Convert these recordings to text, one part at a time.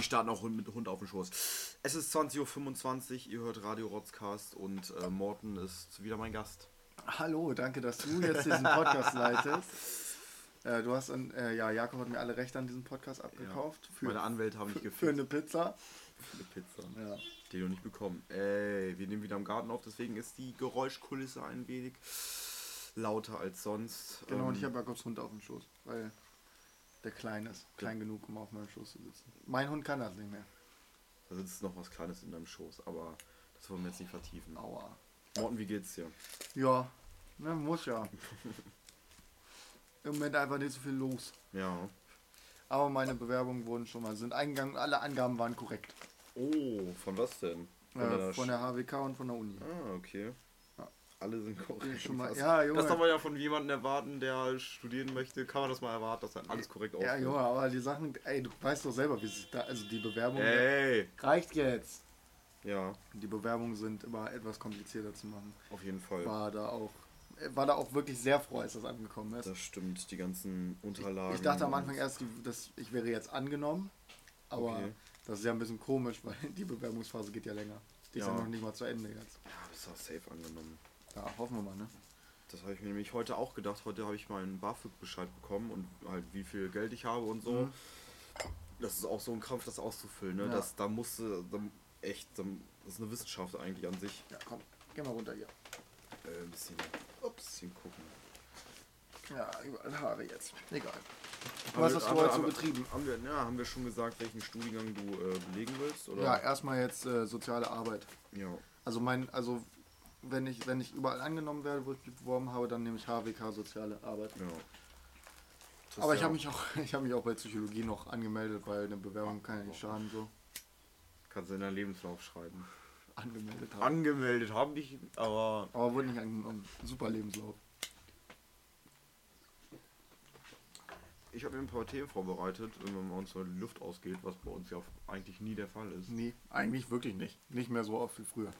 die starten auch mit Hund auf dem Schoß. Es ist 20.25 Uhr, ihr hört Radio Rotzcast und äh, Morten ist wieder mein Gast. Hallo, danke, dass du jetzt diesen Podcast leitest. Äh, du hast, an, äh, ja, Jakob hat mir alle Rechte an diesem Podcast abgekauft. Ja. Meine Anwälte haben mich gefickt. Für eine Pizza. Für eine Pizza. Ja. Die du nicht bekommen. Ey, wir nehmen wieder im Garten auf, deswegen ist die Geräuschkulisse ein wenig lauter als sonst. Genau, ähm, und ich habe Jakobs Hund auf dem Schoß, weil der klein ist. Klein ja. genug, um auf meinem Schoß zu sitzen. Mein Hund kann das nicht mehr. Da sitzt noch was Kleines in deinem Schoß, aber das wollen wir jetzt nicht vertiefen. Aua. Morten, wie geht's dir? Ja, ne, muss ja. Im Moment einfach nicht so viel los. Ja. Aber meine Bewerbungen wurden schon mal, sind eingegangen, alle Angaben waren korrekt. Oh, von was denn? Von, äh, der, von der HWK und von der Uni. Ah, okay. Alle sind korrekt. Schon mal, ja, Junge. Das kann man ja von jemandem erwarten, der studieren möchte. Kann man das mal erwarten, dass dann alles korrekt aussieht. Ja, Junge, aber die Sachen, ey, du weißt doch selber, wie es da, also die Bewerbung. Ey. Reicht jetzt. Ja. Die Bewerbungen sind immer etwas komplizierter zu machen. Auf jeden Fall. War da auch war da auch wirklich sehr froh, als das angekommen ist. Das stimmt, die ganzen Unterlagen. Ich, ich dachte am Anfang erst, dass ich wäre jetzt angenommen, aber okay. das ist ja ein bisschen komisch, weil die Bewerbungsphase geht ja länger. Die ja. ist ja noch nicht mal zu Ende jetzt. Ja, bist auch safe angenommen. Ja, hoffen wir mal, ne? Das habe ich mir nämlich heute auch gedacht. Heute habe ich meinen BAföG-Bescheid bekommen und halt wie viel Geld ich habe und so. Mhm. Das ist auch so ein Kampf, das auszufüllen, ne? Ja. Das, da musste, da, echt, das ist eine Wissenschaft eigentlich an sich. Ja, komm, geh mal runter hier. Äh, ein bisschen, Ups. bisschen gucken. Ja, überall Haare jetzt. Egal. Du hast das vorher so betrieben. Haben wir, ja, haben wir schon gesagt, welchen Studiengang du äh, belegen willst? Oder? Ja, erstmal jetzt äh, soziale Arbeit. Ja. Also mein, also wenn ich, wenn ich überall angenommen werde, wo ich beworben habe, dann nehme ich HWK Soziale Arbeit. Ja. Aber ich habe mich auch, ich habe mich auch bei Psychologie noch angemeldet, weil eine Bewerbung kann ja nicht schaden so. Kannst du in deinen Lebenslauf schreiben. Angemeldet haben. Angemeldet haben dich, aber. Aber wurde nicht angenommen. Super Lebenslauf. Ich habe mir ein paar Themen vorbereitet, wenn man uns die Luft ausgeht, was bei uns ja eigentlich nie der Fall ist. Nee, eigentlich wirklich nicht. Nicht mehr so oft wie früher.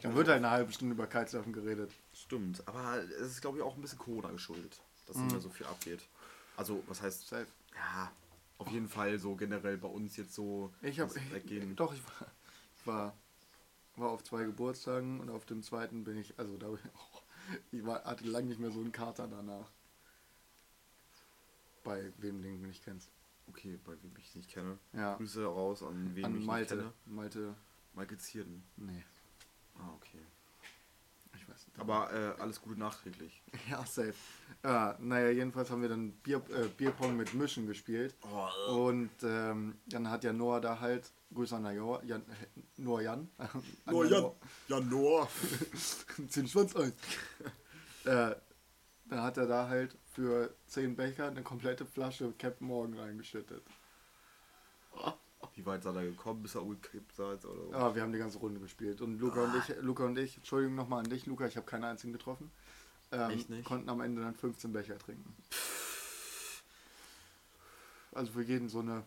Dann wird halt eine halbe Stunde über Kitesurfen geredet. Stimmt, aber es ist glaube ich auch ein bisschen Corona geschuldet, dass mhm. nicht mehr so viel abgeht. Also, was heißt, Safe. ja, auf jeden Fall so generell bei uns jetzt so. Ich habe, doch, ich war, ich war, war auf zwei Geburtstagen und auf dem zweiten bin ich, also da ich war, hatte lange nicht mehr so einen Kater danach. Bei wem den du nicht kennst. Okay, bei wem ich nicht kenne. Ja. Grüße raus an wen an ich Malte, nicht kenne. Malte. Michael Zierden. Nee. Ah, okay. Ich weiß nicht. Aber äh, alles Gute nachträglich. Ja, safe. Ja, naja, jedenfalls haben wir dann Bier, äh, Bierpong mit Mischen gespielt. Oh, und ähm, dann hat ja Noah da halt, Grüße an Noah, Jan, Noah Jan. Noah Jan. Jan Noah. Zehn Schwanz ein. äh, dann hat er da halt für 10 Becher eine komplette Flasche Captain Morgan reingeschüttet. Wie weit seid ihr gekommen, bis er umgekippt seid? Oder Ja, ah, wir haben die ganze Runde gespielt. Und Luca ah. und ich, Luca und ich, Entschuldigung nochmal an dich, Luca, ich habe keinen einzigen getroffen. Ähm, Echt nicht? Konnten am Ende dann 15 Becher trinken. Also für jeden so eine,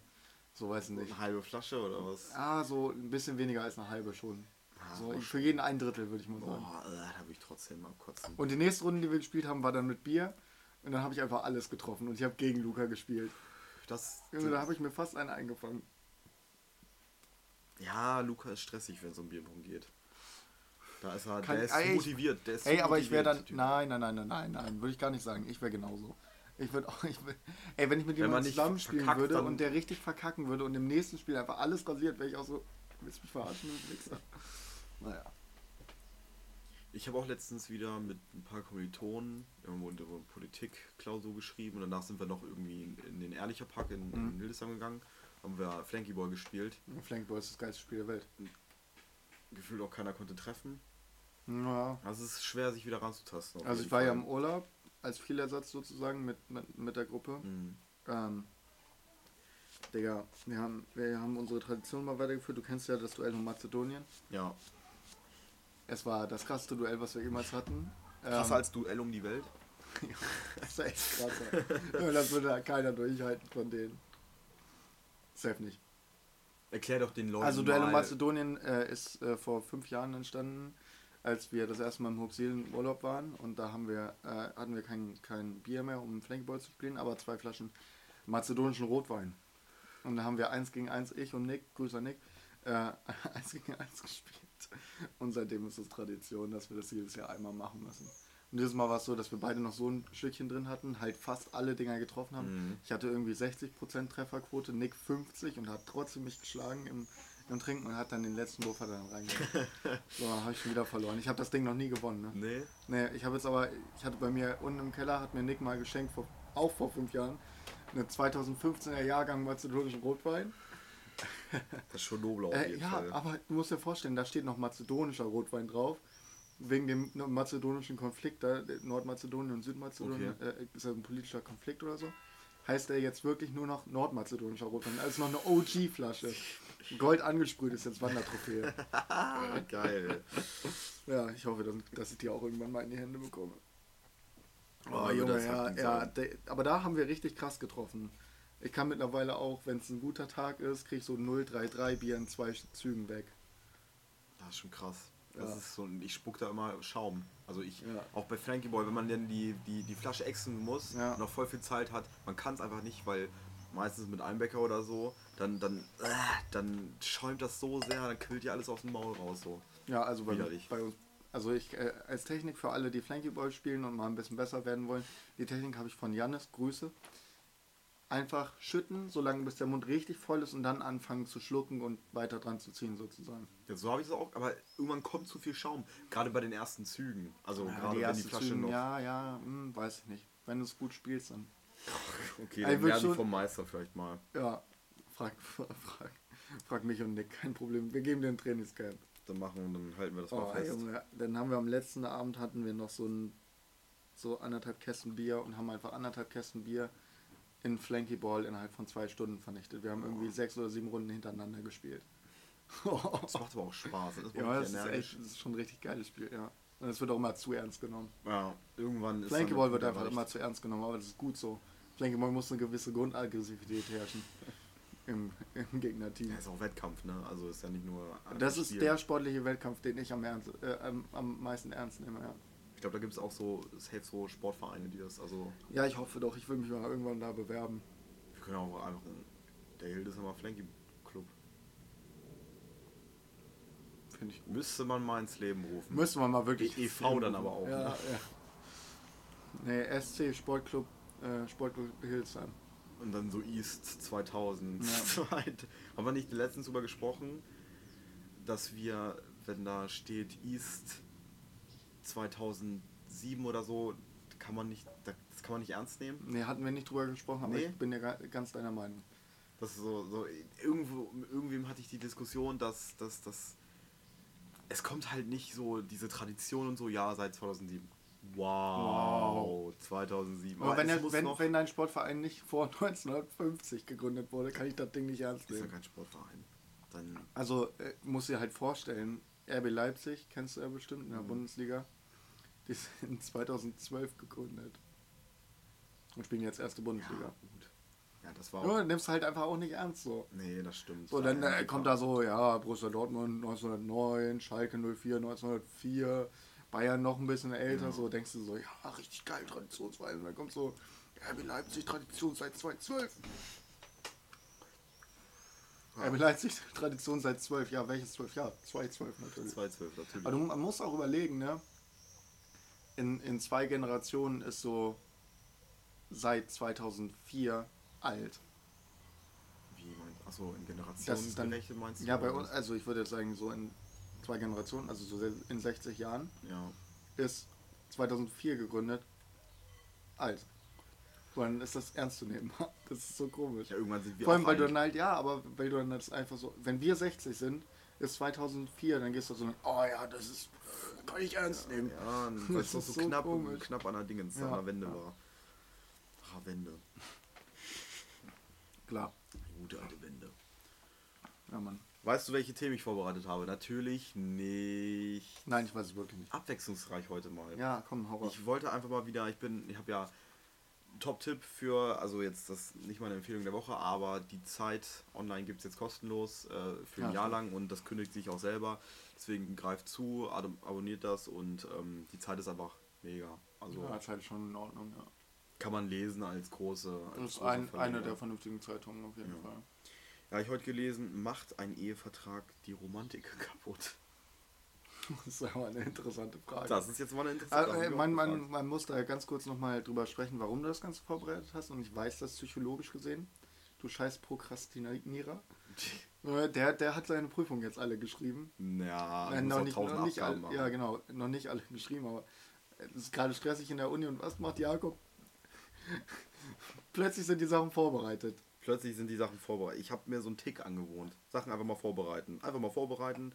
so weiß ich nicht. Eine halbe Flasche oder was? Ah, so ein bisschen weniger als eine halbe schon. Ah, so, für jeden ein Drittel, würde ich mal sagen. Boah, da habe ich trotzdem mal kotzen. Und die nächste Runde, die wir gespielt haben, war dann mit Bier. Und dann habe ich einfach alles getroffen und ich habe gegen Luca gespielt. Das, das da habe ich mir fast einen eingefangen. Ja, Luca ist stressig, wenn es um Bierpong geht. Da ist er, Kann, der ist ey, motiviert. Der ist ey, aber ich wäre dann. Nein, nein, nein, nein, nein, nein, würde ich gar nicht sagen. Ich wäre genauso. Ich würde auch. Ich würd, ey, wenn ich mit jemandem zusammen spielen würde und der richtig verkacken würde und im nächsten Spiel einfach alles rasiert, wäre ich auch so. Willst mich verarschen, Wichser? Naja. Ich habe auch letztens wieder mit ein paar Kommilitonen irgendwo in der Politik-Klausur geschrieben und danach sind wir noch irgendwie in, in den Ehrlicher Park in, mhm. in Hildesheim gegangen haben wir Flanky Ball gespielt. Flanky Ball ist das geilste Spiel der Welt. Gefühlt auch keiner konnte treffen. Ja. Also es ist schwer, sich wieder ranzutasten. Also ich war Fall. ja im Urlaub als Spielersatz sozusagen mit, mit, mit der Gruppe. Mhm. Ähm, Digga, wir haben, wir haben unsere Tradition mal weitergeführt. Du kennst ja das Duell um Mazedonien. Ja. Es war das krasseste Duell, was wir jemals hatten. Krasser ähm, als Duell um die Welt? das ist echt krasser. das würde ja keiner durchhalten von denen. Safe nicht. Erklär doch den Leuten. Also Duell um Mazedonien äh, ist äh, vor fünf Jahren entstanden, als wir das erste Mal im Hochseelen Urlaub waren und da haben wir, äh, hatten wir kein, kein Bier mehr, um Flankyball zu spielen, aber zwei Flaschen mazedonischen Rotwein. Und da haben wir 1 gegen 1, ich und Nick, Grüße Nick, äh, 1 gegen 1 gespielt. Und seitdem ist es Tradition, dass wir das jedes Jahr einmal machen müssen. Und dieses Mal war es so, dass wir beide noch so ein Stückchen drin hatten, halt fast alle Dinger getroffen haben. Mhm. Ich hatte irgendwie 60% Trefferquote, Nick 50 und hat trotzdem mich geschlagen im, im Trinken und hat dann den letzten Wurf dann reingegangen. so, habe ich schon wieder verloren. Ich habe das Ding noch nie gewonnen. Ne? Nee. Nee, ich habe jetzt aber, ich hatte bei mir unten im Keller, hat mir Nick mal geschenkt, vor, auch vor fünf Jahren, eine 2015er Jahrgang mazedonischen Rotwein. Das ist schon nobel auf äh, jeden äh, ja, Fall. aber du musst dir vorstellen, da steht noch mazedonischer Rotwein drauf wegen dem mazedonischen Konflikt, da Nordmazedonien und Südmazedonien, okay. äh, ist das ein politischer Konflikt oder so, heißt er jetzt wirklich nur noch nordmazedonischer Rotwein. Also noch eine OG-Flasche. Gold angesprüht ist jetzt Wandertrophäe. Geil. Ja, ich hoffe, dass, dass ich die auch irgendwann mal in die Hände bekomme. Oh, oh Junge, ja, ja, de, aber da haben wir richtig krass getroffen. Ich kann mittlerweile auch, wenn es ein guter Tag ist, kriege ich so 033 Bier in zwei Zügen weg. Das ist schon krass. Das ja. ist so, ich spuck da immer Schaum. Also ich, ja. auch bei Frankie Boy, wenn man dann die, die, die Flasche exen muss, ja. noch voll viel Zeit hat, man kann es einfach nicht, weil meistens mit Einbecker oder so, dann, dann, äh, dann schäumt das so sehr, dann quillt ja alles aus dem Maul raus. So. Ja, also bei, bei uns, also ich äh, als Technik für alle, die Flanky Boy spielen und mal ein bisschen besser werden wollen, die Technik habe ich von Jannis, Grüße einfach schütten, solange bis der Mund richtig voll ist und dann anfangen zu schlucken und weiter dran zu ziehen sozusagen. Ja, so habe ich es auch, aber irgendwann kommt zu viel Schaum, gerade bei den ersten Zügen. Also ja, gerade die wenn die Flasche Zügen, noch... Ja, ja, hm, weiß ich nicht. Wenn du es gut spielst, dann... okay, dann werden schon... vom Meister vielleicht mal. Ja, frag, frag, frag mich und Nick, kein Problem. Wir geben dir ein Trainingscamp. Dann machen wir, dann halten wir das oh, mal fest. Junge, dann haben wir am letzten Abend hatten wir noch so ein so anderthalb Kästen Bier und haben einfach anderthalb Kästen Bier in Flanky Ball innerhalb von zwei Stunden vernichtet. Wir haben irgendwie sechs oder sieben Runden hintereinander gespielt. das macht aber auch Spaß. Das ja, das ist, echt, das ist schon ein richtig geiles Spiel, ja. Und es wird auch immer zu ernst genommen. Ja, irgendwann ist Flanky Ball wird einfach reicht. immer zu ernst genommen, aber das ist gut so. Flanky Ball muss eine gewisse Grundaggressivität herrschen. Im, im Gegnerteam. Ja, ist auch Wettkampf, ne? Also ist ja nicht nur. Das ist Spiel. der sportliche Wettkampf, den ich am, ernst, äh, am, am meisten ernst nehme, ja. Ich glaube, da gibt es auch so, safe so Sportvereine, die das also. Ja, ich hoffe doch, ich will mich mal irgendwann da bewerben. Wir können auch einfach. Der Hildesheimer Flanky Club. Finde ich. Müsste man mal ins Leben rufen. Müsste man mal wirklich. E EV dann aber auch. Ja, ne? ja. Nee, SC Sportclub, äh, Sportclub Hildesheim. Und dann so East 2000. Ja. Haben wir nicht letztens darüber gesprochen, dass wir, wenn da steht East 2007 oder so, kann man nicht, das kann man nicht ernst nehmen. Nee, hatten wir nicht drüber gesprochen, aber nee. ich bin ja ganz deiner Meinung. Das ist so, so irgendwo, irgendwem hatte ich die Diskussion, dass, dass, dass es kommt halt nicht so diese Tradition und so, ja, seit 2007. Wow, wow. 2007. Aber, aber wenn, er, wenn, wenn dein Sportverein nicht vor 1950 gegründet wurde, kann ich das Ding nicht ernst nehmen. Ist ja kein Sportverein. Dann also äh, muss dir halt vorstellen, RB Leipzig, kennst du ja bestimmt in der mhm. Bundesliga, die sind 2012 gegründet. Und spielen jetzt erste Bundesliga. Ja, gut. Ja, das war. Ja, nimmst halt einfach auch nicht ernst so. Nee, das stimmt. So, dann äh, kommt da so, ja, Borussia Dortmund 1909, Schalke 04 1904, Bayern noch ein bisschen älter, ja. so denkst du so, ja, richtig geil, Traditionsweise. Und dann kommt so, RB Leipzig, Tradition seit 2012. Ja. RB Leipzig, Tradition seit 12 Jahren. Welches 12 Jahr? 2012 natürlich. 2012 natürlich. Aber man muss auch überlegen, ne? In, in zwei Generationen ist so seit 2004 alt. Wie meinst Achso, in Generationen dann, meinst du? Ja, bei uns, also ich würde jetzt sagen, so in zwei Generationen, also so in 60 Jahren, ja. ist 2004 gegründet, alt. Dann ist das ernst zu nehmen. Das ist so komisch. Ja, irgendwann sind wir Vor allem, weil alt. du dann halt, ja, aber weil du dann das einfach so, wenn wir 60 sind, ist 2004, dann gehst du so, oh ja, das ist kann ich ernst nehmen. Ja, weil es so, so knapp, knapp an der Dingens, ja. an der Wende ja. war. Ach, Wende. Klar. Gute alte Wende. Ja, Mann. Weißt du, welche Themen ich vorbereitet habe? Natürlich nicht. Nein, ich weiß es wirklich nicht. Abwechslungsreich heute mal. Ja, komm, hau Ich wollte einfach mal wieder, ich bin, ich habe ja Top-Tipp für, also jetzt das nicht meine Empfehlung der Woche, aber die Zeit online gibt es jetzt kostenlos äh, für ein ja, Jahr lang und das kündigt sich auch selber. Deswegen greift zu, abonniert das und ähm, die Zeit ist einfach mega. Also ja, Zeit ist schon in Ordnung, ja. Kann man lesen als große. Als das ist ein, eine der vernünftigen Zeitungen auf jeden ja. Fall. Habe ich heute gelesen, macht ein Ehevertrag die Romantik kaputt. Das ist aber eine interessante Frage. Das ist jetzt mal eine interessante Frage. Also, man, man, man muss da ganz kurz nochmal drüber sprechen, warum du das Ganze vorbereitet hast. Und ich weiß das psychologisch gesehen. Du scheiß Prokrastinierer. Der, der hat seine Prüfung jetzt alle geschrieben. Ja, äh, noch nicht, noch nicht alle, ja genau, noch nicht alle geschrieben, aber es ist gerade stressig in der Uni und was macht Jakob? Plötzlich sind die Sachen vorbereitet. Plötzlich sind die Sachen vorbereitet. Ich habe mir so einen Tick angewohnt. Sachen einfach mal vorbereiten. Einfach mal vorbereiten.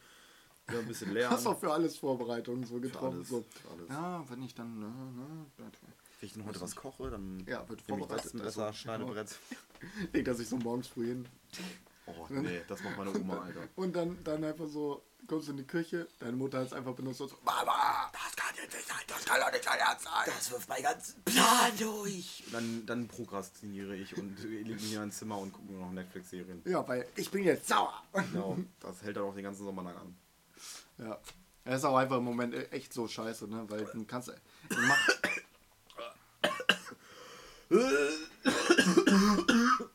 Ja, ein bisschen lernen. Hast auch für alles Vorbereitungen so getroffen. Alles, so. Ja, wenn ich dann. Ne, ne, wenn ich dann heute was koche, dann ja, wird vorbereitet. Ich das Messer, Schneidebrett. Leg das sich so morgens früh hin. Oh, nee, das macht meine Oma, Alter. Und dann, dann einfach so, kommst du in die Küche, deine Mutter hat es einfach benutzt und so, Mama, das kann jetzt nicht sein, das kann doch nicht dein Ernst sein. Das wirft meinen ganzen Plan durch. Dann, dann prokrastiniere ich und lege mich in ein Zimmer und gucke noch Netflix-Serien. Ja, weil ich bin jetzt sauer. Genau, das hält dann auch den ganzen Sommer lang an. Ja. Das ist auch einfach im Moment echt so scheiße, ne? Weil du kannst. Du machst,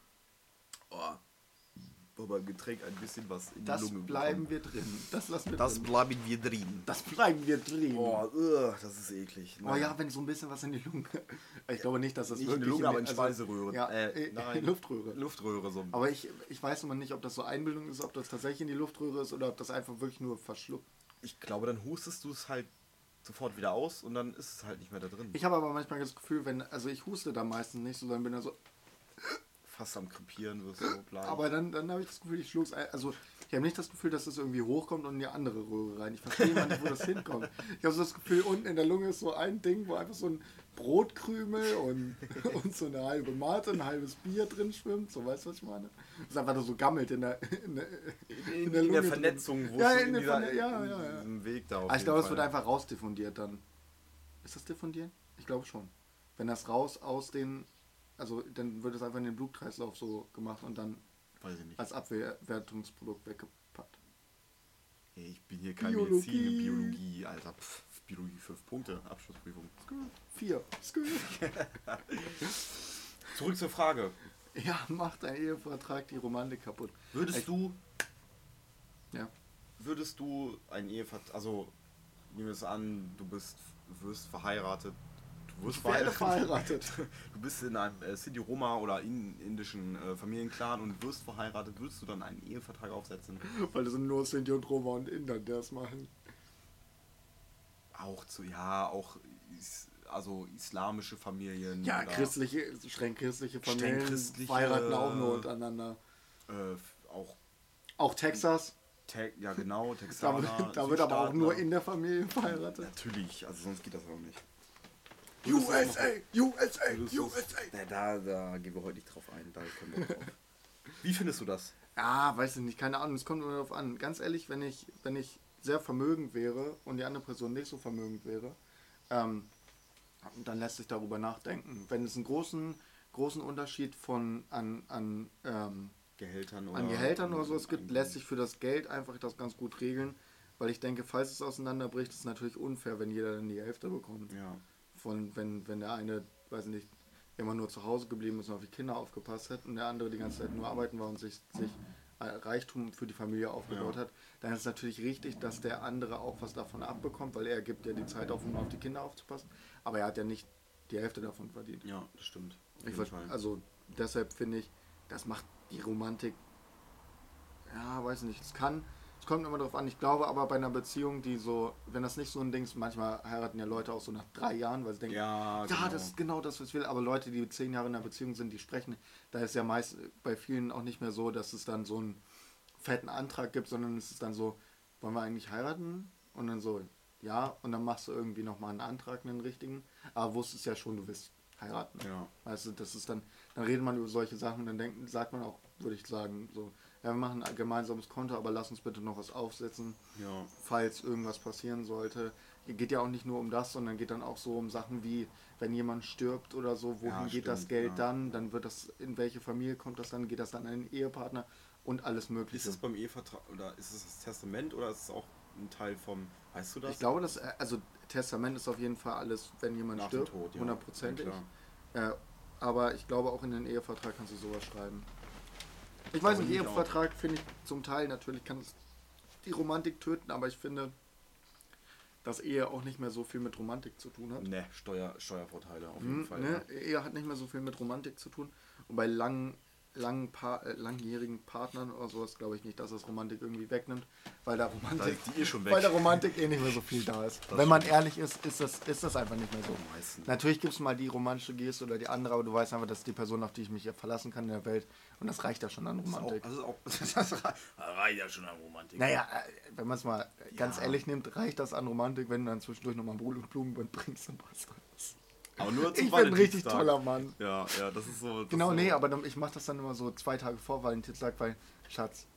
aber Getränk ein bisschen was in das die Lunge bleiben wir drin. Das lassen wir Das drin. bleiben wir drin. Das bleiben wir drin. Oh, ugh, das ist eklig. Nein. Oh ja, wenn so ein bisschen was in die Lunge. Ich glaube nicht, dass das nicht wirklich in die Lunge, aber in also, Speiseröhre. Ja, äh, nein. Luftröhre. Luftröhre so. Aber ich, ich weiß immer nicht, ob das so Einbildung ist, ob das tatsächlich in die Luftröhre ist oder ob das einfach wirklich nur verschluckt. Ich glaube, dann hustest du es halt sofort wieder aus und dann ist es halt nicht mehr da drin. Ich habe aber manchmal das Gefühl, wenn, also ich huste da meistens nicht, sondern bin da so fast am Krepieren wirst du bleiben. Aber dann, dann habe ich das Gefühl, ich schluck's. Also, ich habe nicht das Gefühl, dass das irgendwie hochkommt und in die andere Röhre rein. Ich verstehe immer nicht, wo das hinkommt. Ich habe so das Gefühl, unten in der Lunge ist so ein Ding, wo einfach so ein Brotkrümel und, und so eine halbe Mate, ein halbes Bier drin schwimmt. So, weißt du, was ich meine? Das ist einfach nur so gammelt in der, in der, in, in der, in der Vernetzung, wo ja, in, in, dieser, ja, ja, ja. Weg da auf also Ich glaube, es wird einfach rausdiffundiert dann. Ist das diffundiert? Ich glaube schon. Wenn das raus aus den also dann wird es einfach in den Blutkreislauf so gemacht und dann als Abwertungsprodukt weggepackt. Hey, ich bin hier kein Biologie. Medizin, Biologie, Alter. Pff, Biologie 5 Punkte, Abschlussprüfung. Vier. Zurück zur Frage. Ja, macht ein Ehevertrag die Romantik kaputt. Würdest ich, du. Ja. Würdest du ein Ehevertrag. Also, nehmen wir es an, du bist, wirst verheiratet, Du wirst verheiratet. verheiratet. Du bist in einem äh, City Roma oder in, indischen äh, Familienclan und wirst verheiratet. Würdest du dann einen Ehevertrag aufsetzen? Weil das sind nur Sinti und Roma und Inder, die das machen. Auch zu, ja, auch is, also islamische Familien. Ja, christliche, streng christliche Familien streng christliche, heiraten auch nur untereinander. Äh, auch. Auch Texas. Te ja, genau, Texaner. da, da wird aber auch nur in der Familie verheiratet. Natürlich, also sonst geht das auch nicht. USA, USA, USA. Na, da, da gehen wir heute nicht drauf ein. Da können wir drauf. Wie findest du das? Ja, weiß ich nicht, keine Ahnung. Es kommt nur darauf an. Ganz ehrlich, wenn ich, wenn ich sehr vermögend wäre und die andere Person nicht so vermögend wäre, ähm, dann lässt sich darüber nachdenken. Wenn es einen großen, großen Unterschied von an, an ähm, Gehältern oder, an Gehältern oder sowas gibt, lässt sich für das Geld einfach das ganz gut regeln. Weil ich denke, falls es auseinanderbricht, ist es natürlich unfair, wenn jeder dann die Hälfte bekommt. Ja von, wenn, wenn der eine, weiß nicht, immer nur zu Hause geblieben ist und auf die Kinder aufgepasst hat und der andere die ganze Zeit nur arbeiten war und sich, sich Reichtum für die Familie aufgebaut ja. hat, dann ist es natürlich richtig, dass der andere auch was davon abbekommt, weil er gibt ja die Zeit auf, um auf die Kinder aufzupassen, aber er hat ja nicht die Hälfte davon verdient. Ja, das stimmt. Ich also deshalb finde ich, das macht die Romantik, ja, weiß nicht, es kann, es kommt immer darauf an. Ich glaube aber bei einer Beziehung, die so, wenn das nicht so ein Ding ist, manchmal heiraten ja Leute auch so nach drei Jahren, weil sie denken, ja, genau. ja das ist genau das, was ich will. Aber Leute, die zehn Jahre in einer Beziehung sind, die sprechen, da ist ja meist bei vielen auch nicht mehr so, dass es dann so einen fetten Antrag gibt, sondern es ist dann so, wollen wir eigentlich heiraten? Und dann so, ja, und dann machst du irgendwie nochmal einen Antrag, einen richtigen, aber wusstest ja schon, du willst heiraten. Ja. Weißt du, das ist dann, dann redet man über solche Sachen und dann denkt, sagt man auch, würde ich sagen, so, ja, wir machen ein gemeinsames Konto, aber lass uns bitte noch was aufsetzen, ja. falls irgendwas passieren sollte. Geht ja auch nicht nur um das, sondern geht dann auch so um Sachen wie, wenn jemand stirbt oder so, wohin ja, geht stimmt, das Geld ja. dann? Dann wird das, in welche Familie kommt das dann? Geht das dann an den Ehepartner und alles mögliche. Ist es beim Ehevertrag oder ist es das Testament oder ist es auch ein Teil vom, weißt du das? Ich glaube, dass, äh, also Testament ist auf jeden Fall alles, wenn jemand Nach stirbt, hundertprozentig. Äh, aber ich glaube auch in den Ehevertrag kannst du sowas schreiben. Ich weiß nicht, Ehevertrag finde ich zum Teil natürlich kann es die Romantik töten, aber ich finde, dass Ehe auch nicht mehr so viel mit Romantik zu tun hat. Ne, Steuer, Steuervorteile auf jeden hm, Fall. Ne? Ja. Ehe hat nicht mehr so viel mit Romantik zu tun. Und bei langen langen pa äh, langjährigen Partnern oder sowas glaube ich nicht, dass das Romantik irgendwie wegnimmt, weil da Romantik, da eh weil der Romantik eh nicht mehr so viel da ist. Das Wenn man ehrlich ist, ist das, ist das einfach nicht mehr so. Natürlich gibt es mal die romantische Geste oder die andere, aber du weißt einfach, das ist die Person, auf die ich mich verlassen kann in der Welt und das reicht ja schon an Romantik. Das, auch, das, auch, das reicht ja schon an Romantik. Naja, äh, wenn man es mal ganz ja. ehrlich nimmt, reicht das an Romantik, wenn du dann zwischendurch nochmal Blumenband bringst und was aber nur zum Ich bin ein richtig toller Mann. Ja, ja, das ist so. Das genau, so. nee, aber ich mache das dann immer so zwei Tage vor Valentinstag, weil, Schatz,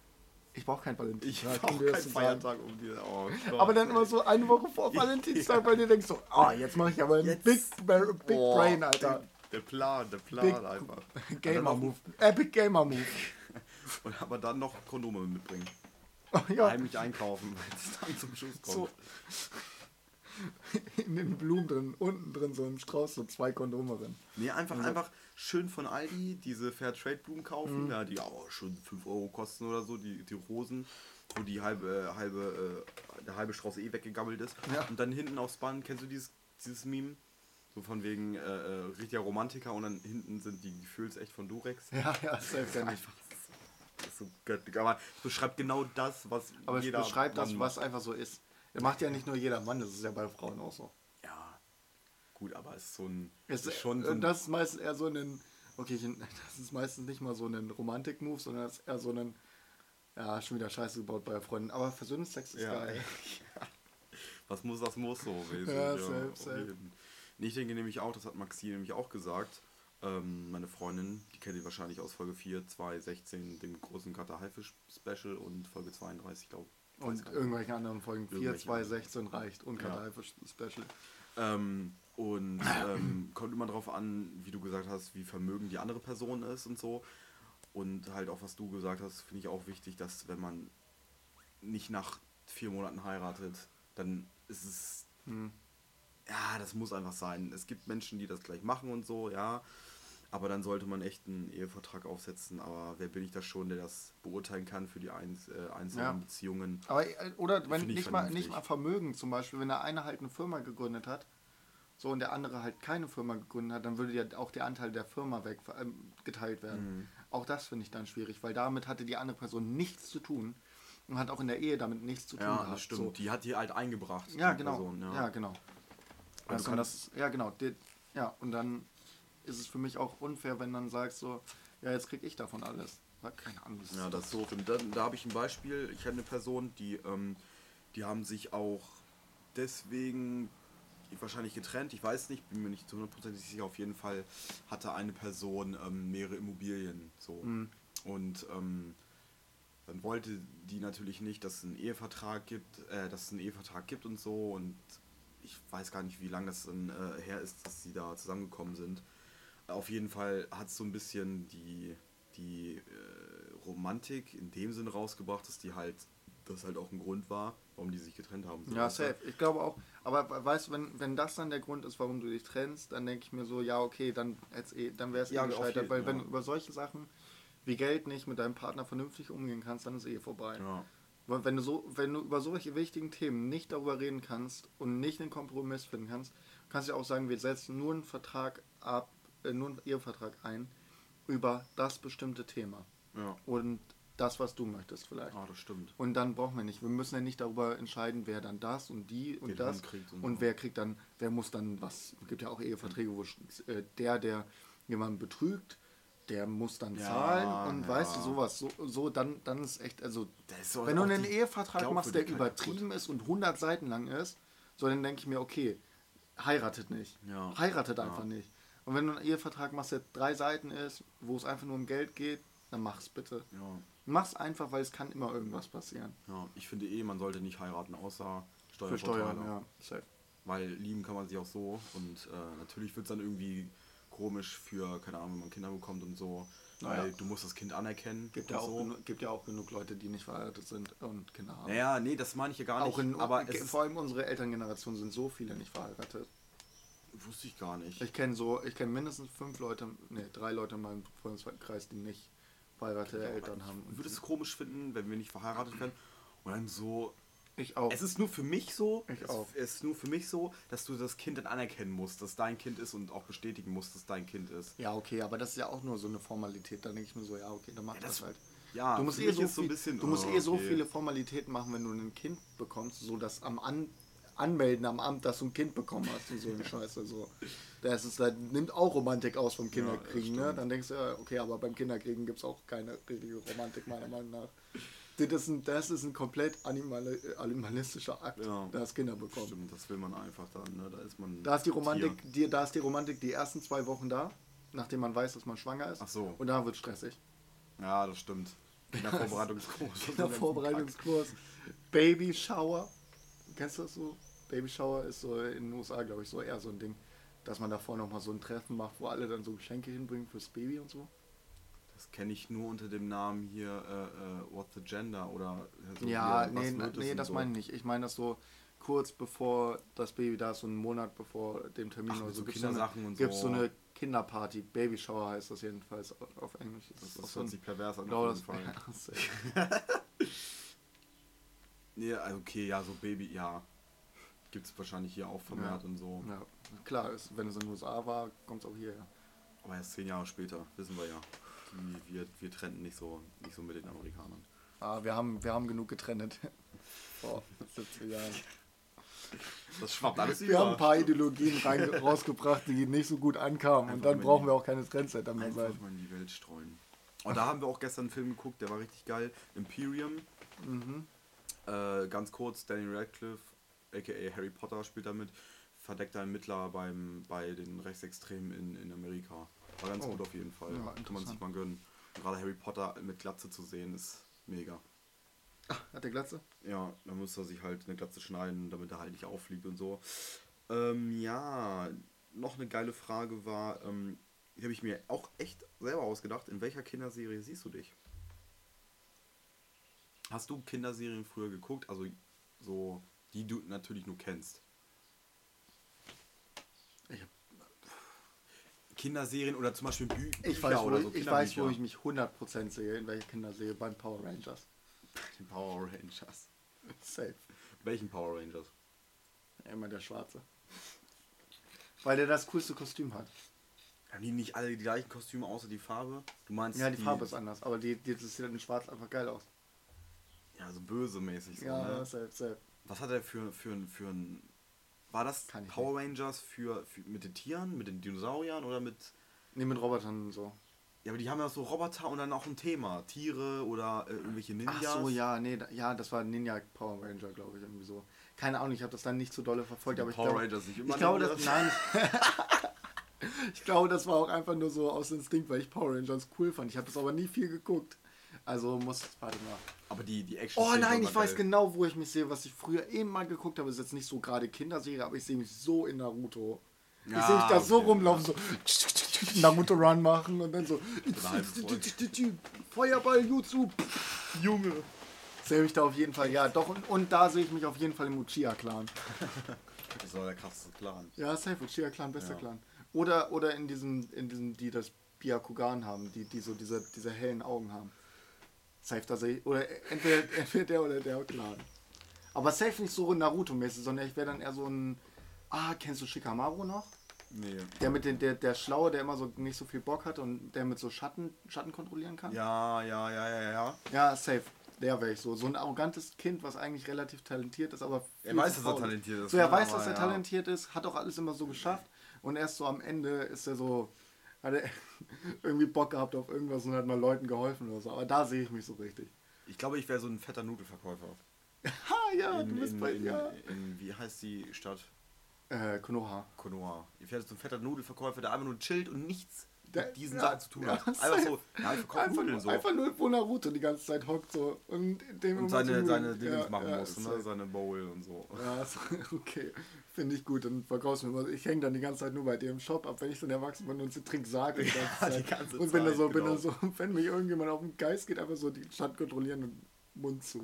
ich brauche keinen Valentinstag. Ich brauche keinen Feiertag um dir. Oh, aber dann immer so eine Woche vor Valentinstag, weil du denkst so, oh, jetzt mache ich aber einen jetzt. Big, Big oh, Brain, Alter. Der, Plan, der Plan Big einfach. Gamer Move. Epic Gamer Move. Und aber dann noch Kondome mitbringen. Oh, ja. Heimlich einkaufen, weil es dann zum Schuss kommt. So. in den Blumen drin, unten drin so ein Strauß, so zwei Kondome drin. Nee, einfach, so. einfach schön von Aldi diese Fairtrade-Blumen kaufen, mhm. ja, die auch schon 5 Euro kosten oder so, die, die Rosen, wo die halbe, halbe, äh, der halbe Strauß eh weggegammelt ist. Ja. Und dann hinten aufs Band, kennst du dieses, dieses Meme? So von wegen äh, äh, richtiger Romantiker und dann hinten sind die Gefühlsecht von Durex. Ja, ja, das ist einfach das ist so göttlich. Aber es beschreibt genau das, was Aber jeder es beschreibt das, was einfach so ist. Das macht ja nicht nur jeder Mann, das ist ja bei Frauen auch so. Ja, gut, aber es ist so ein. Es ist schon so ein das ist meistens eher so ein. Okay, das ist meistens nicht mal so ein Romantik-Move, sondern das ist eher so ein. Ja, schon wieder Scheiße gebaut bei der Freundin. Aber Versöhnungsex ist ja. geil. Was muss, das muss so. Wesen. Ja, ja safe, safe. Ich denke nämlich auch, das hat Maxi nämlich auch gesagt. Ähm, meine Freundin, die kennt ihr wahrscheinlich aus Folge 4, 2, 16, dem großen Kater Haifisch Special und Folge 32, glaube ich und irgendwelche anderen Folgen. 4, 2, 16 reicht und Karteifisch ja. Special. Ähm, und ähm, kommt immer darauf an, wie du gesagt hast, wie vermögend die andere Person ist und so. Und halt auch, was du gesagt hast, finde ich auch wichtig, dass wenn man nicht nach vier Monaten heiratet, dann ist es. Hm. Ja, das muss einfach sein. Es gibt Menschen, die das gleich machen und so, ja. Aber dann sollte man echt einen Ehevertrag aufsetzen. Aber wer bin ich da schon, der das beurteilen kann für die Einz äh, einzelnen ja. Beziehungen? Aber, äh, oder wenn nicht mal, nicht mal Vermögen zum Beispiel, wenn der eine halt eine Firma gegründet hat, so und der andere halt keine Firma gegründet hat, dann würde ja auch der Anteil der Firma weg äh, geteilt werden. Mhm. Auch das finde ich dann schwierig, weil damit hatte die andere Person nichts zu tun und hat auch in der Ehe damit nichts zu tun ja, gehabt. Das stimmt. So. Die hat die halt eingebracht. Ja, genau. Person, ja. ja. genau. Also das, ja, genau. Die, ja, und dann ist es für mich auch unfair, wenn dann sagst so, ja, jetzt krieg ich davon alles. Keine Ahnung. Das ja, das so. Da, da habe ich ein Beispiel. Ich hatte eine Person, die, ähm, die haben sich auch deswegen wahrscheinlich getrennt. Ich weiß nicht, bin mir nicht zu hundertprozentig sicher. Auf jeden Fall hatte eine Person ähm, mehrere Immobilien. So. Mhm. Und ähm, dann wollte die natürlich nicht, dass es einen Ehevertrag gibt, äh, dass es einen Ehevertrag gibt und so. Und ich weiß gar nicht, wie lange das dann, äh, her ist, dass sie da zusammengekommen sind auf jeden Fall hat es so ein bisschen die, die äh, Romantik in dem Sinne rausgebracht, dass die halt, das halt auch ein Grund war, warum die sich getrennt haben. So ja, safe. Ich glaube auch, aber weißt du, wenn, wenn das dann der Grund ist, warum du dich trennst, dann denke ich mir so, ja, okay, dann, eh, dann wäre es ja, eh gescheitert, weil ja. wenn du über solche Sachen wie Geld nicht mit deinem Partner vernünftig umgehen kannst, dann ist eh vorbei. Ja. Wenn du, so, wenn du über solche wichtigen Themen nicht darüber reden kannst und nicht einen Kompromiss finden kannst, kannst du ja auch sagen, wir setzen nur einen Vertrag ab, äh, nur einen Ehevertrag ein über das bestimmte Thema. Ja. Und das, was du möchtest vielleicht. Ah, das stimmt. Und dann brauchen wir nicht, wir müssen ja nicht darüber entscheiden, wer dann das und die und wer das und, und wer kriegt dann, wer muss dann was. Es gibt ja auch Eheverträge, wo äh, der, der jemanden betrügt, der muss dann ja, zahlen und ja. weißt du sowas so, so dann dann ist echt also ist wenn du einen Ehevertrag machst der übertrieben ist und 100 Seiten lang ist so dann denke ich mir okay heiratet nicht ja. heiratet einfach nicht und wenn du einen Ehevertrag machst, der drei Seiten ist, wo es einfach nur um Geld geht, dann mach's bitte. Ja. Mach's einfach, weil es kann immer irgendwas passieren. Ja, ich finde eh, man sollte nicht heiraten, außer Steuervorteile. Für Steuern, ja. Safe. Weil lieben kann man sich auch so. Und äh, natürlich wird es dann irgendwie komisch für, keine Ahnung, wenn man Kinder bekommt und so. Naja. Weil du musst das Kind anerkennen. Gibt ja, auch so. gibt ja auch genug Leute, die nicht verheiratet sind und Kinder haben. Naja, nee, das meine ich ja gar nicht. Auch in, aber vor allem unsere Elterngeneration sind so viele nicht verheiratet. Wusste ich gar nicht. Ich kenne so, ich kenne mindestens fünf Leute, ne, drei Leute in meinem Freundeskreis, die nicht verheiratete ja, Eltern haben. Ich würde es komisch finden, wenn wir nicht verheiratet wären und dann so. Ich auch. Es ist nur für mich so. Ich es, auch. Es ist nur für mich so, dass du das Kind dann anerkennen musst, dass dein Kind ist und auch bestätigen musst, dass dein Kind ist. Ja, okay, aber das ist ja auch nur so eine Formalität. Da denke ich mir so, ja, okay, dann mach ja, das, das halt. Ja, du musst, eh so, viel, bisschen, du musst oh, eh so viele Formalitäten machen, wenn du ein Kind bekommst, so dass am An Anmelden am Amt, dass du ein Kind bekommen hast und so eine Scheiße. So. Das ist, das nimmt auch Romantik aus vom Kinderkriegen, ja, ne? Dann denkst du, ja, okay, aber beim Kinderkriegen gibt es auch keine richtige Romantik, meiner Meinung nach. Das ist ein, das ist ein komplett animali animalistischer Akt, ja, das Kinder bekommen. Stimmt, das will man einfach dann, ne? Da ist man. Da ist die Romantik, die, da ist die Romantik die ersten zwei Wochen da, nachdem man weiß, dass man schwanger ist. Ach so. Und dann wird es stressig. Ja, das stimmt. Kindervorbereitungskurs. Kindervorbereitungskurs. Baby Shower. Kennst du das so? Baby Shower ist so in den USA, glaube ich, so eher so ein Ding, dass man davor nochmal so ein Treffen macht, wo alle dann so Geschenke hinbringen fürs Baby und so. Das kenne ich nur unter dem Namen hier äh, äh, What the Gender oder so Ja, hier, nee, nee das so. meine ich nicht. Ich meine das so kurz bevor das Baby da ist, so einen Monat bevor dem Termin Ach, oder so. Gibt so eine, und so. so eine Kinderparty, Baby Shower heißt das jedenfalls auf Englisch. Das, das, das hört sich pervers an. Genau, das, ja, ja, also okay, ja, so Baby, ja. Gibt es wahrscheinlich hier auch vermehrt ja. und so. Ja, klar, ist, wenn es in den USA war, kommt es auch hierher. Aber erst zehn Jahre später, wissen wir ja. Die, wir, wir trennten nicht so, nicht so mit den Amerikanern. Ah, wir haben, wir haben genug getrennt. Vor 70 Jahren. Das schwappt alles über. Wir haben ein paar Ideologien rein, rausgebracht, die nicht so gut ankamen. Einfach und dann brauchen wir auch keine Trendsetter mehr sein. Einfach mal in die Welt streuen. Und da haben wir auch gestern einen Film geguckt, der war richtig geil. Imperium. Mhm. Äh, ganz kurz, Daniel Radcliffe aka Harry Potter spielt damit, verdeckter Ermittler beim, bei den Rechtsextremen in, in Amerika. War ganz oh. gut auf jeden Fall. Ja, Kann man sich mal gönnen. Gerade Harry Potter mit Glatze zu sehen, ist mega. Ach, hat der Glatze? Ja, dann muss er sich halt eine Glatze schneiden, damit er halt nicht auffliegt und so. Ähm, ja, noch eine geile Frage war, ähm, die habe ich mir auch echt selber ausgedacht. In welcher Kinderserie siehst du dich? Hast du Kinderserien früher geguckt? Also so die du natürlich nur kennst. Ich Kinderserien oder zum Beispiel Bü ich weiß, oder so. Ich weiß, wo ich mich 100% sehe, in welcher Kinderserie, beim Power Rangers. Den Power Rangers. Safe. Welchen Power Rangers? immer der Schwarze. Weil der das coolste Kostüm hat. Haben die nicht alle die gleichen Kostüme außer die Farbe? Du meinst Ja, die, die Farbe ist anders, aber die, die, das sieht in Schwarz einfach geil aus. Ja, so böse mäßig so, Ja, ne? safe, safe. Was hat er für, für, für ein. War das Power Rangers für, für, mit den Tieren, mit den Dinosauriern oder mit. Ne, mit Robotern und so. Ja, aber die haben ja so Roboter und dann auch ein Thema. Tiere oder äh, irgendwelche Ninjas. Ach so, ja, nee, da, ja, das war Ninja Power Ranger, glaube ich, irgendwie so. Keine Ahnung, ich habe das dann nicht so dolle verfolgt, aber ich glaube. Rangers nicht immer ich glaube, das, nein. ich glaube, das war auch einfach nur so aus Instinkt, weil ich Power Rangers cool fand. Ich habe das aber nie viel geguckt. Also muss, warte mal. Aber die, die Action. Oh nein, ich weiß genau, wo ich mich sehe, was ich früher eben mal geguckt habe. Ist jetzt nicht so gerade Kinderserie, aber ich sehe mich so in Naruto. Ich ja, sehe mich da okay, so rumlaufen, so Naruto Run machen und dann so Feuerball Jutsu. Junge. Sehe ich da auf jeden Fall, ja, doch. Und, und da sehe ich mich auf jeden Fall im Uchiha-Clan. das ist der krasseste Clan. Ja, safe, Uchiha-Clan, bester ja. Clan. Oder, oder in diesem, in diesem, die das Byakugan haben, die, die so diese, diese hellen Augen haben. Safe da sehe Oder entweder, entweder der oder der Clan. Aber safe nicht so Naruto-mäßig, sondern ich wäre dann eher so ein. Ah, kennst du Shikamaru noch? Nee. Der mit den, der, der Schlaue, der immer so nicht so viel Bock hat und der mit so Schatten, Schatten kontrollieren kann? Ja, ja, ja, ja, ja. Ja, safe. Der wäre ich so. So ein arrogantes Kind, was eigentlich relativ talentiert ist, aber. Er weiß, dass er talentiert ist. So, er weiß, dass er ja. talentiert ist, hat auch alles immer so geschafft. Und erst so am Ende ist er so hat er irgendwie Bock gehabt auf irgendwas und hat mal Leuten geholfen oder so. Aber da sehe ich mich so richtig. Ich glaube, ich wäre so ein fetter Nudelverkäufer. ha, ja, in, du bist in, bei, in, ja. In, wie heißt die Stadt? Äh, Konoha. Konoha. Ihr werdet so ein fetter Nudelverkäufer, der einfach nur chillt und nichts mit diesen ja, Sachen zu tun ja, hat. Einfach so, ja, ich verkaufe Nudeln so. Einfach nur, wo Naruto die ganze Zeit hockt so und, dem und seine, seine Dinge machen muss, ne? seine Bowl und so. Ja, okay. Finde ich gut, dann verkaufst du mir was. Ich hänge dann die ganze Zeit nur bei dir im Shop ab, wenn ich so ein erwachsen bin und sie trink sage. Die ja, die ganze und wenn Zeit, so, genau. so, wenn mich irgendjemand auf den Geist geht, einfach so die Stadt kontrollieren und Mund zu.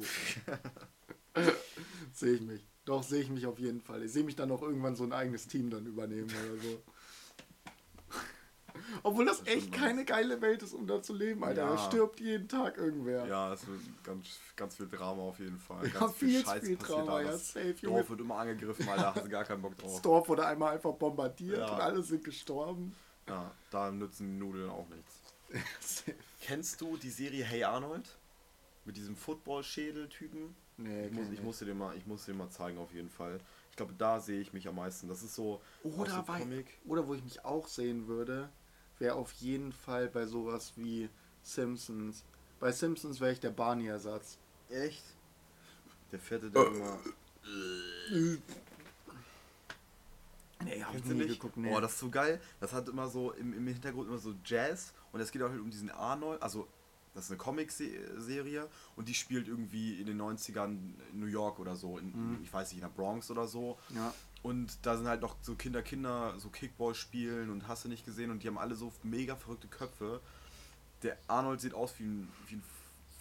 sehe ich mich. Doch, sehe ich mich auf jeden Fall. Ich sehe mich dann auch irgendwann so ein eigenes Team dann übernehmen oder so. Obwohl das, das echt keine geile Welt ist, um da zu leben, Alter. Ja. Da stirbt jeden Tag irgendwer. Ja, es wird ganz, ganz viel Drama auf jeden Fall. Ja, ganz viel, viel, viel Drama, ja, safe. Das Dorf wird immer angegriffen, Alter. Hast du gar keinen Bock drauf. Das Dorf wurde einmal einfach bombardiert ja. und alle sind gestorben. Ja, da nützen die Nudeln auch nichts. Kennst du die Serie Hey Arnold? Mit diesem Football-Schädel-Typen? Nee, ich muss, ich, muss dir mal, ich muss dir mal zeigen, auf jeden Fall. Ich glaube, da sehe ich mich am meisten. Das ist so. Oder, so bei, oder wo ich mich auch sehen würde, wäre auf jeden Fall bei sowas wie Simpsons. Bei Simpsons wäre ich der Barney-Ersatz. Echt? Der fette, der immer. Nee, hab ich nie nicht? geguckt. Nee. Oh, das ist so geil. Das hat immer so im, im Hintergrund immer so Jazz und es geht auch halt um diesen Arnold, also das ist eine Comic-Serie und die spielt irgendwie in den 90ern in New York oder so, in, mhm. ich weiß nicht, in der Bronx oder so. Ja. Und da sind halt noch so Kinder, Kinder, so Kickball spielen und hast du nicht gesehen und die haben alle so mega verrückte Köpfe. Der Arnold sieht aus wie ein, wie ein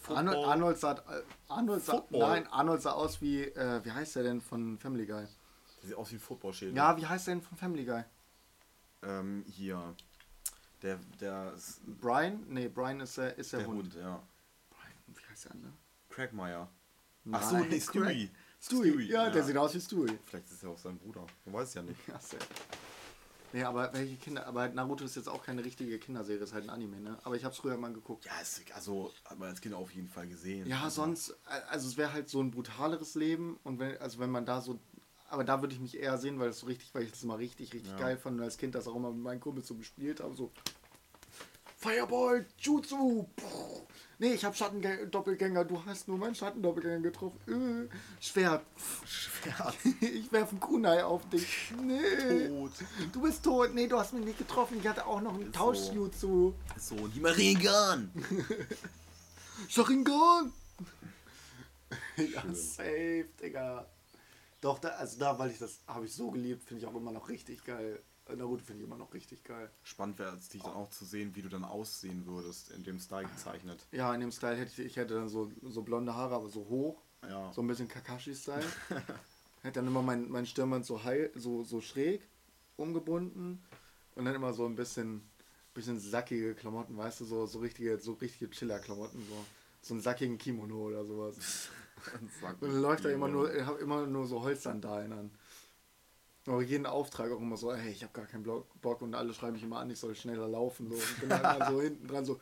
Arnold, Arnold sah, Arnold sah, nein, Arnold sah aus wie, äh, wie heißt der denn von Family Guy? Der sieht aus wie ein Footballschädel. Ja, wie heißt der denn von Family Guy? Ähm, hier. Der, der. Brian? Nee, Brian ist der, ist der, der Hund. Hund. ja. Brian, wie heißt der andere? Craigmeyer. Ach so, nee, Stewie. Stewie, Stewie. Ja, ja, der sieht aus wie Stewie. Vielleicht ist er auch sein Bruder. Man weiß es ja nicht. Ja, sehr. Nee, aber welche Kinder, aber Naruto ist jetzt auch keine richtige Kinderserie, ist halt ein Anime, ne? Aber ich hab's früher mal geguckt. Ja, ist, also hat man als Kind auf jeden Fall gesehen. Ja, also. sonst, also es wäre halt so ein brutaleres Leben und wenn, also wenn man da so aber da würde ich mich eher sehen, weil das so richtig, weil ich das immer richtig, richtig ja. geil fand und als Kind das auch immer mit meinen Kumpels so gespielt habe, so Fireball, Jutsu, Puh. Nee, ich habe Schattendoppelgänger, du hast nur meinen Schattendoppelgänger getroffen, äh, Schwert, Schwert, ich werfe einen Kunai auf dich, nee, tot. du bist tot, nee, du hast mich nicht getroffen, ich hatte auch noch einen Tausch-Jutsu. So, so die Mariengan. Sharingan! ja, safe, Digga. Doch, da, also da, weil ich das habe ich so geliebt, finde ich auch immer noch richtig geil. Naruto finde ich immer noch richtig geil. Spannend wäre es, dich dann auch zu sehen, wie du dann aussehen würdest, in dem Style gezeichnet. Ja, in dem Style hätte ich, ich hätte dann so, so blonde Haare, aber so hoch. Ja. So ein bisschen Kakashi-Style. hätte dann immer mein, mein Stirnband so, heil, so, so schräg umgebunden und dann immer so ein bisschen, bisschen sackige Klamotten, weißt du, so, so richtige, so richtige Chiller-Klamotten, so, so einen sackigen Kimono oder sowas. und dann läuft da immer nur, immer nur so Holzsandalen an. Aber jeden Auftrag auch immer so, hey, ich habe gar keinen Bock und alle schreiben mich immer an, ich soll schneller laufen. So. Und bin dann so hinten dran so.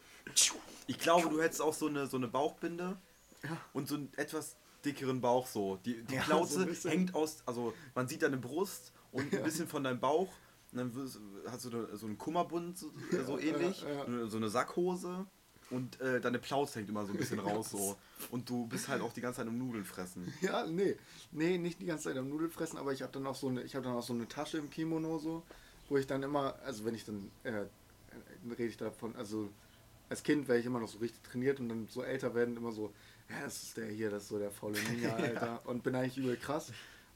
Ich glaube, du hättest auch so eine, so eine Bauchbinde ja. und so einen etwas dickeren Bauch so. Die, die ja, Plauze so hängt aus, also man sieht deine Brust und ein bisschen von deinem Bauch. Und dann hast du so einen Kummerbund, so, so ähnlich, so eine Sackhose und äh, deine Plauz hängt immer so ein bisschen raus so. Und du bist halt auch die ganze Zeit am Nudeln fressen. Ja, nee. Nee, nicht die ganze Zeit am Nudeln fressen, aber ich habe dann auch so eine, ich habe dann auch so eine Tasche im Kimono so, wo ich dann immer, also wenn ich dann, äh, rede ich davon, also als Kind wäre ich immer noch so richtig trainiert und dann so älter werden immer so, ja, das ist der hier, das ist so der faule Ninja, Alter. ja. Und bin eigentlich übel krass.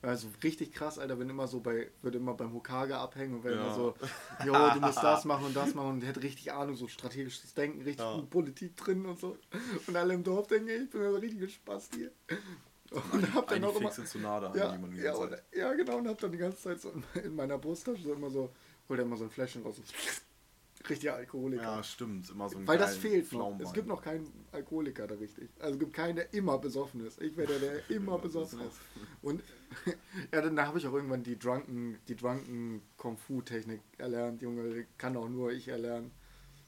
Also richtig krass, Alter, wenn immer so bei, würde immer beim Hokage abhängen und wenn ja. immer so, jo, du musst das machen und das machen und hätte richtig Ahnung, so strategisches Denken, richtig ja. Politik drin und so. Und alle im Dorf denken, ich bin ein richtiger Spaß hier. Und hab dann auch immer. ja, ja, und, ja, genau, und hab dann die ganze Zeit so in meiner Brusttasche so immer so, hol immer so ein Fläschchen raus. Und richtiger Alkoholiker. Ja, stimmt. Immer so ein Weil das fehlt noch. Es gibt noch keinen Alkoholiker da richtig. Also es gibt keinen, der immer besoffen ist. Ich werde der, der immer besoffen ist. Und ja, dann habe ich auch irgendwann die Drunken, die Drunken Kung Fu Technik erlernt, Junge. Kann auch nur ich erlernen.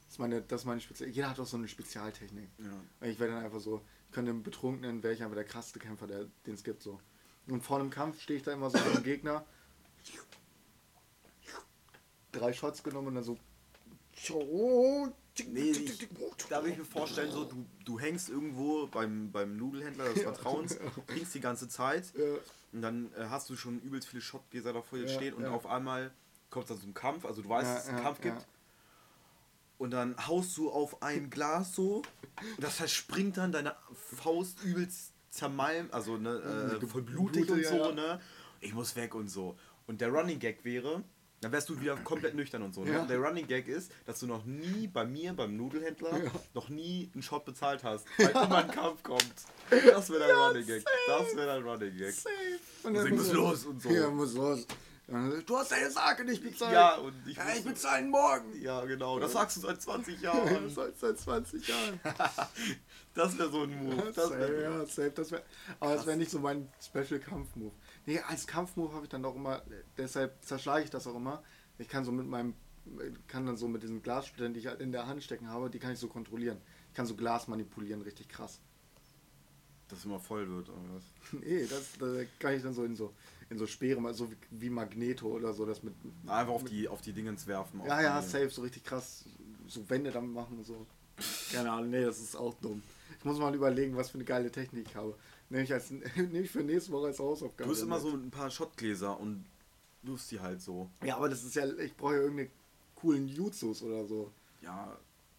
Das ist meine, das ist meine Spezial. Jeder hat auch so eine Spezialtechnik. Ja. Ich werde dann einfach so, ich könnte im Betrunkenen, wäre ich einfach der krasseste Kämpfer, den es gibt so. Und vor einem Kampf stehe ich da immer so dem Gegner. Drei Shots genommen und dann so Nee, ich, da will ich mir vorstellen, so, du, du hängst irgendwo beim, beim Nudelhändler des Vertrauens, trinkst die ganze Zeit und dann äh, hast du schon übelst viele Shotgläser da vor dir stehen und auf einmal kommt es dann zum Kampf, also du weißt, dass es einen Kampf gibt. Und dann haust du auf ein Glas so und das verspringt dann deine Faust übelst zermalmt, also ne, äh, voll blutig und so, ne? Ich muss weg und so. Und der Running Gag wäre, dann wärst du wieder komplett nüchtern und so. Ne? Ja. Der Running Gag ist, dass du noch nie bei mir, beim Nudelhändler, ja. noch nie einen Shot bezahlt hast, weil ja. immer ein Kampf kommt. Das wäre dein Running Gag. Das wäre dein Running Gag. Safe. Und dann muss los und so. Ja, muss los. du hast deine Sake nicht bezahlt. Ja, und ich, ja, ich bezahle morgen. Ja, genau. Das sagst du seit 20 Jahren. das sagst du seit 20 Jahren. das wäre so ein Move. Das wär, ja, safe. Das wär, aber das wäre nicht so mein Special-Kampf-Move. Nee, als Kampfmove habe ich dann auch immer, deshalb zerschlage ich das auch immer. Ich kann so mit meinem, kann dann so mit diesen Glassplittern, die ich halt in der Hand stecken habe, die kann ich so kontrollieren. Ich kann so Glas manipulieren, richtig krass. Dass es immer voll wird, oder was? nee, das, das kann ich dann so in so in so Speere, so wie, wie Magneto oder so, das mit. Einfach auf die auf die Dingens werfen. Ja, ja, safe, so richtig krass. So Wände damit machen und so. Keine Ahnung, nee, das ist auch dumm. Ich muss mal überlegen, was für eine geile Technik ich habe. Nehme ich, als, nehme ich für nächste Woche als Hausaufgabe. Du hast immer so ein paar Schottgläser und wirfst die halt so. Ja, aber das ist ja, ich brauche ja irgendeine coolen Jutsus oder so. Ja,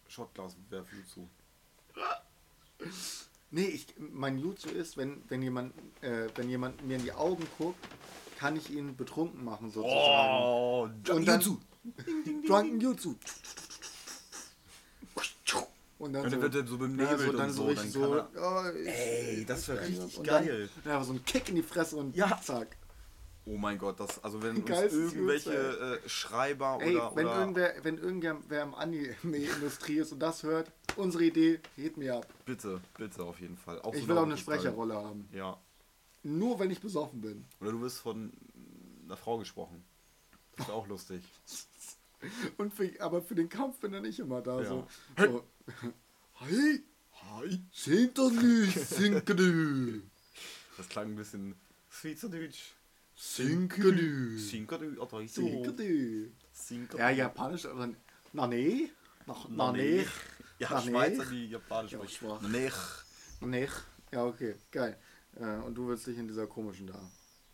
Schottglas werf Jutsu. Nee, ich, mein Jutsu ist, wenn, wenn, jemand, äh, wenn jemand mir in die Augen guckt, kann ich ihn betrunken machen sozusagen. Oh, und dann, Jutsu. Drunken Jutsu. Und dann, und dann so, wird er so benebelt ja, so, dann und so. so, dann so er, oh, ey, das wäre richtig geil. Dann, ja, so ein Kick in die Fresse und ja. zack. Oh mein Gott, das, also wenn uns irgendwelche äh, Schreiber Ey, oder, wenn oder irgendwer, wenn irgendwer im Anime-Industrie ist und das hört, unsere Idee, geht mir ab. Bitte, bitte auf jeden Fall. Auch ich so will auch eine Sprecherrolle haben. Ja. Nur wenn ich besoffen bin. Oder du wirst von einer Frau gesprochen. Das ist auch lustig. Und für, aber für den Kampf bin er nicht immer da. Ja. So, so. Hi, hi, sind doch nicht, sinken Das klang ein bisschen Schweizerdeutsch. Sinkadü. Sinkadü, oder so. Sinkadü. Ja, japanisch, aber na nee. Nach, na nee. Ja, die japanisch ja, schwach. Nech. Nech. Ja, okay, geil. Äh, und du willst dich in dieser komischen da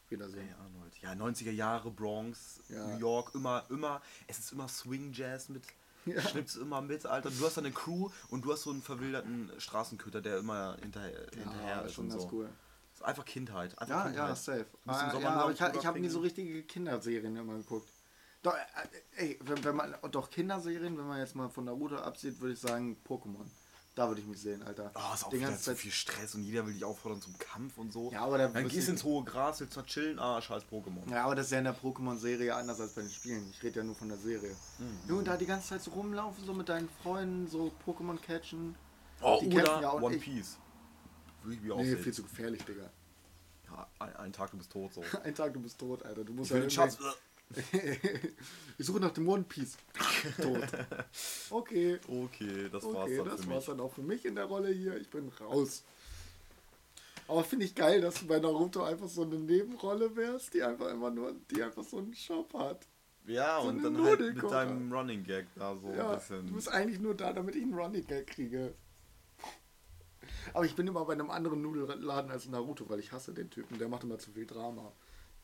wiedersehen. Ja, Arnold. Ja, 90er Jahre, Bronx, ja. New York, immer, immer, es ist immer Swing Jazz mit. Ja. Schnippst immer mit, Alter. Du hast eine Crew und du hast so einen verwilderten Straßenköter, der immer hinterher, ja, hinterher ist und so. Cool. Einfach Kindheit. Einfach ja, Kindheit. ja, safe. Ah, ja, aber ich, ich habe nie so richtige Kinderserien immer geguckt. Doch, äh, ey, wenn, wenn man, doch Kinderserien, wenn man jetzt mal von Naruto absieht, würde ich sagen Pokémon. Da würde ich mich sehen, Alter. Oh, ist auch Den wieder zu viel Stress und jeder will dich auffordern zum Kampf und so. Ja, aber dann gehst du ins hohe Gras, willst mal chillen, ah, scheiß Pokémon. Ja, aber das ist ja in der Pokémon-Serie anders als bei den Spielen. Ich rede ja nur von der Serie. Mhm. Nur da die ganze Zeit so rumlaufen, so mit deinen Freunden, so Pokémon catchen. Oh, die oder ja One Piece. Wie, wie nee, viel zu gefährlich, Digga. Ja, ein, ein, Tag, du bist tot, so. ein Tag, du bist tot, Alter. Du musst ich, ja Schatz. Ich suche nach dem One Piece. tot. Okay. Okay, das okay, war's dann das war's dann auch für mich in der Rolle hier. Ich bin raus. Aber finde ich geil, dass du bei Naruto einfach so eine Nebenrolle wärst, die einfach immer nur, die einfach so einen Shop hat. Ja, so und dann halt mit deinem Running Gag da so ja, ein bisschen. Du bist eigentlich nur da, damit ich einen Running Gag kriege. Aber ich bin immer bei einem anderen Nudelladen als Naruto, weil ich hasse den Typen. Der macht immer zu viel Drama.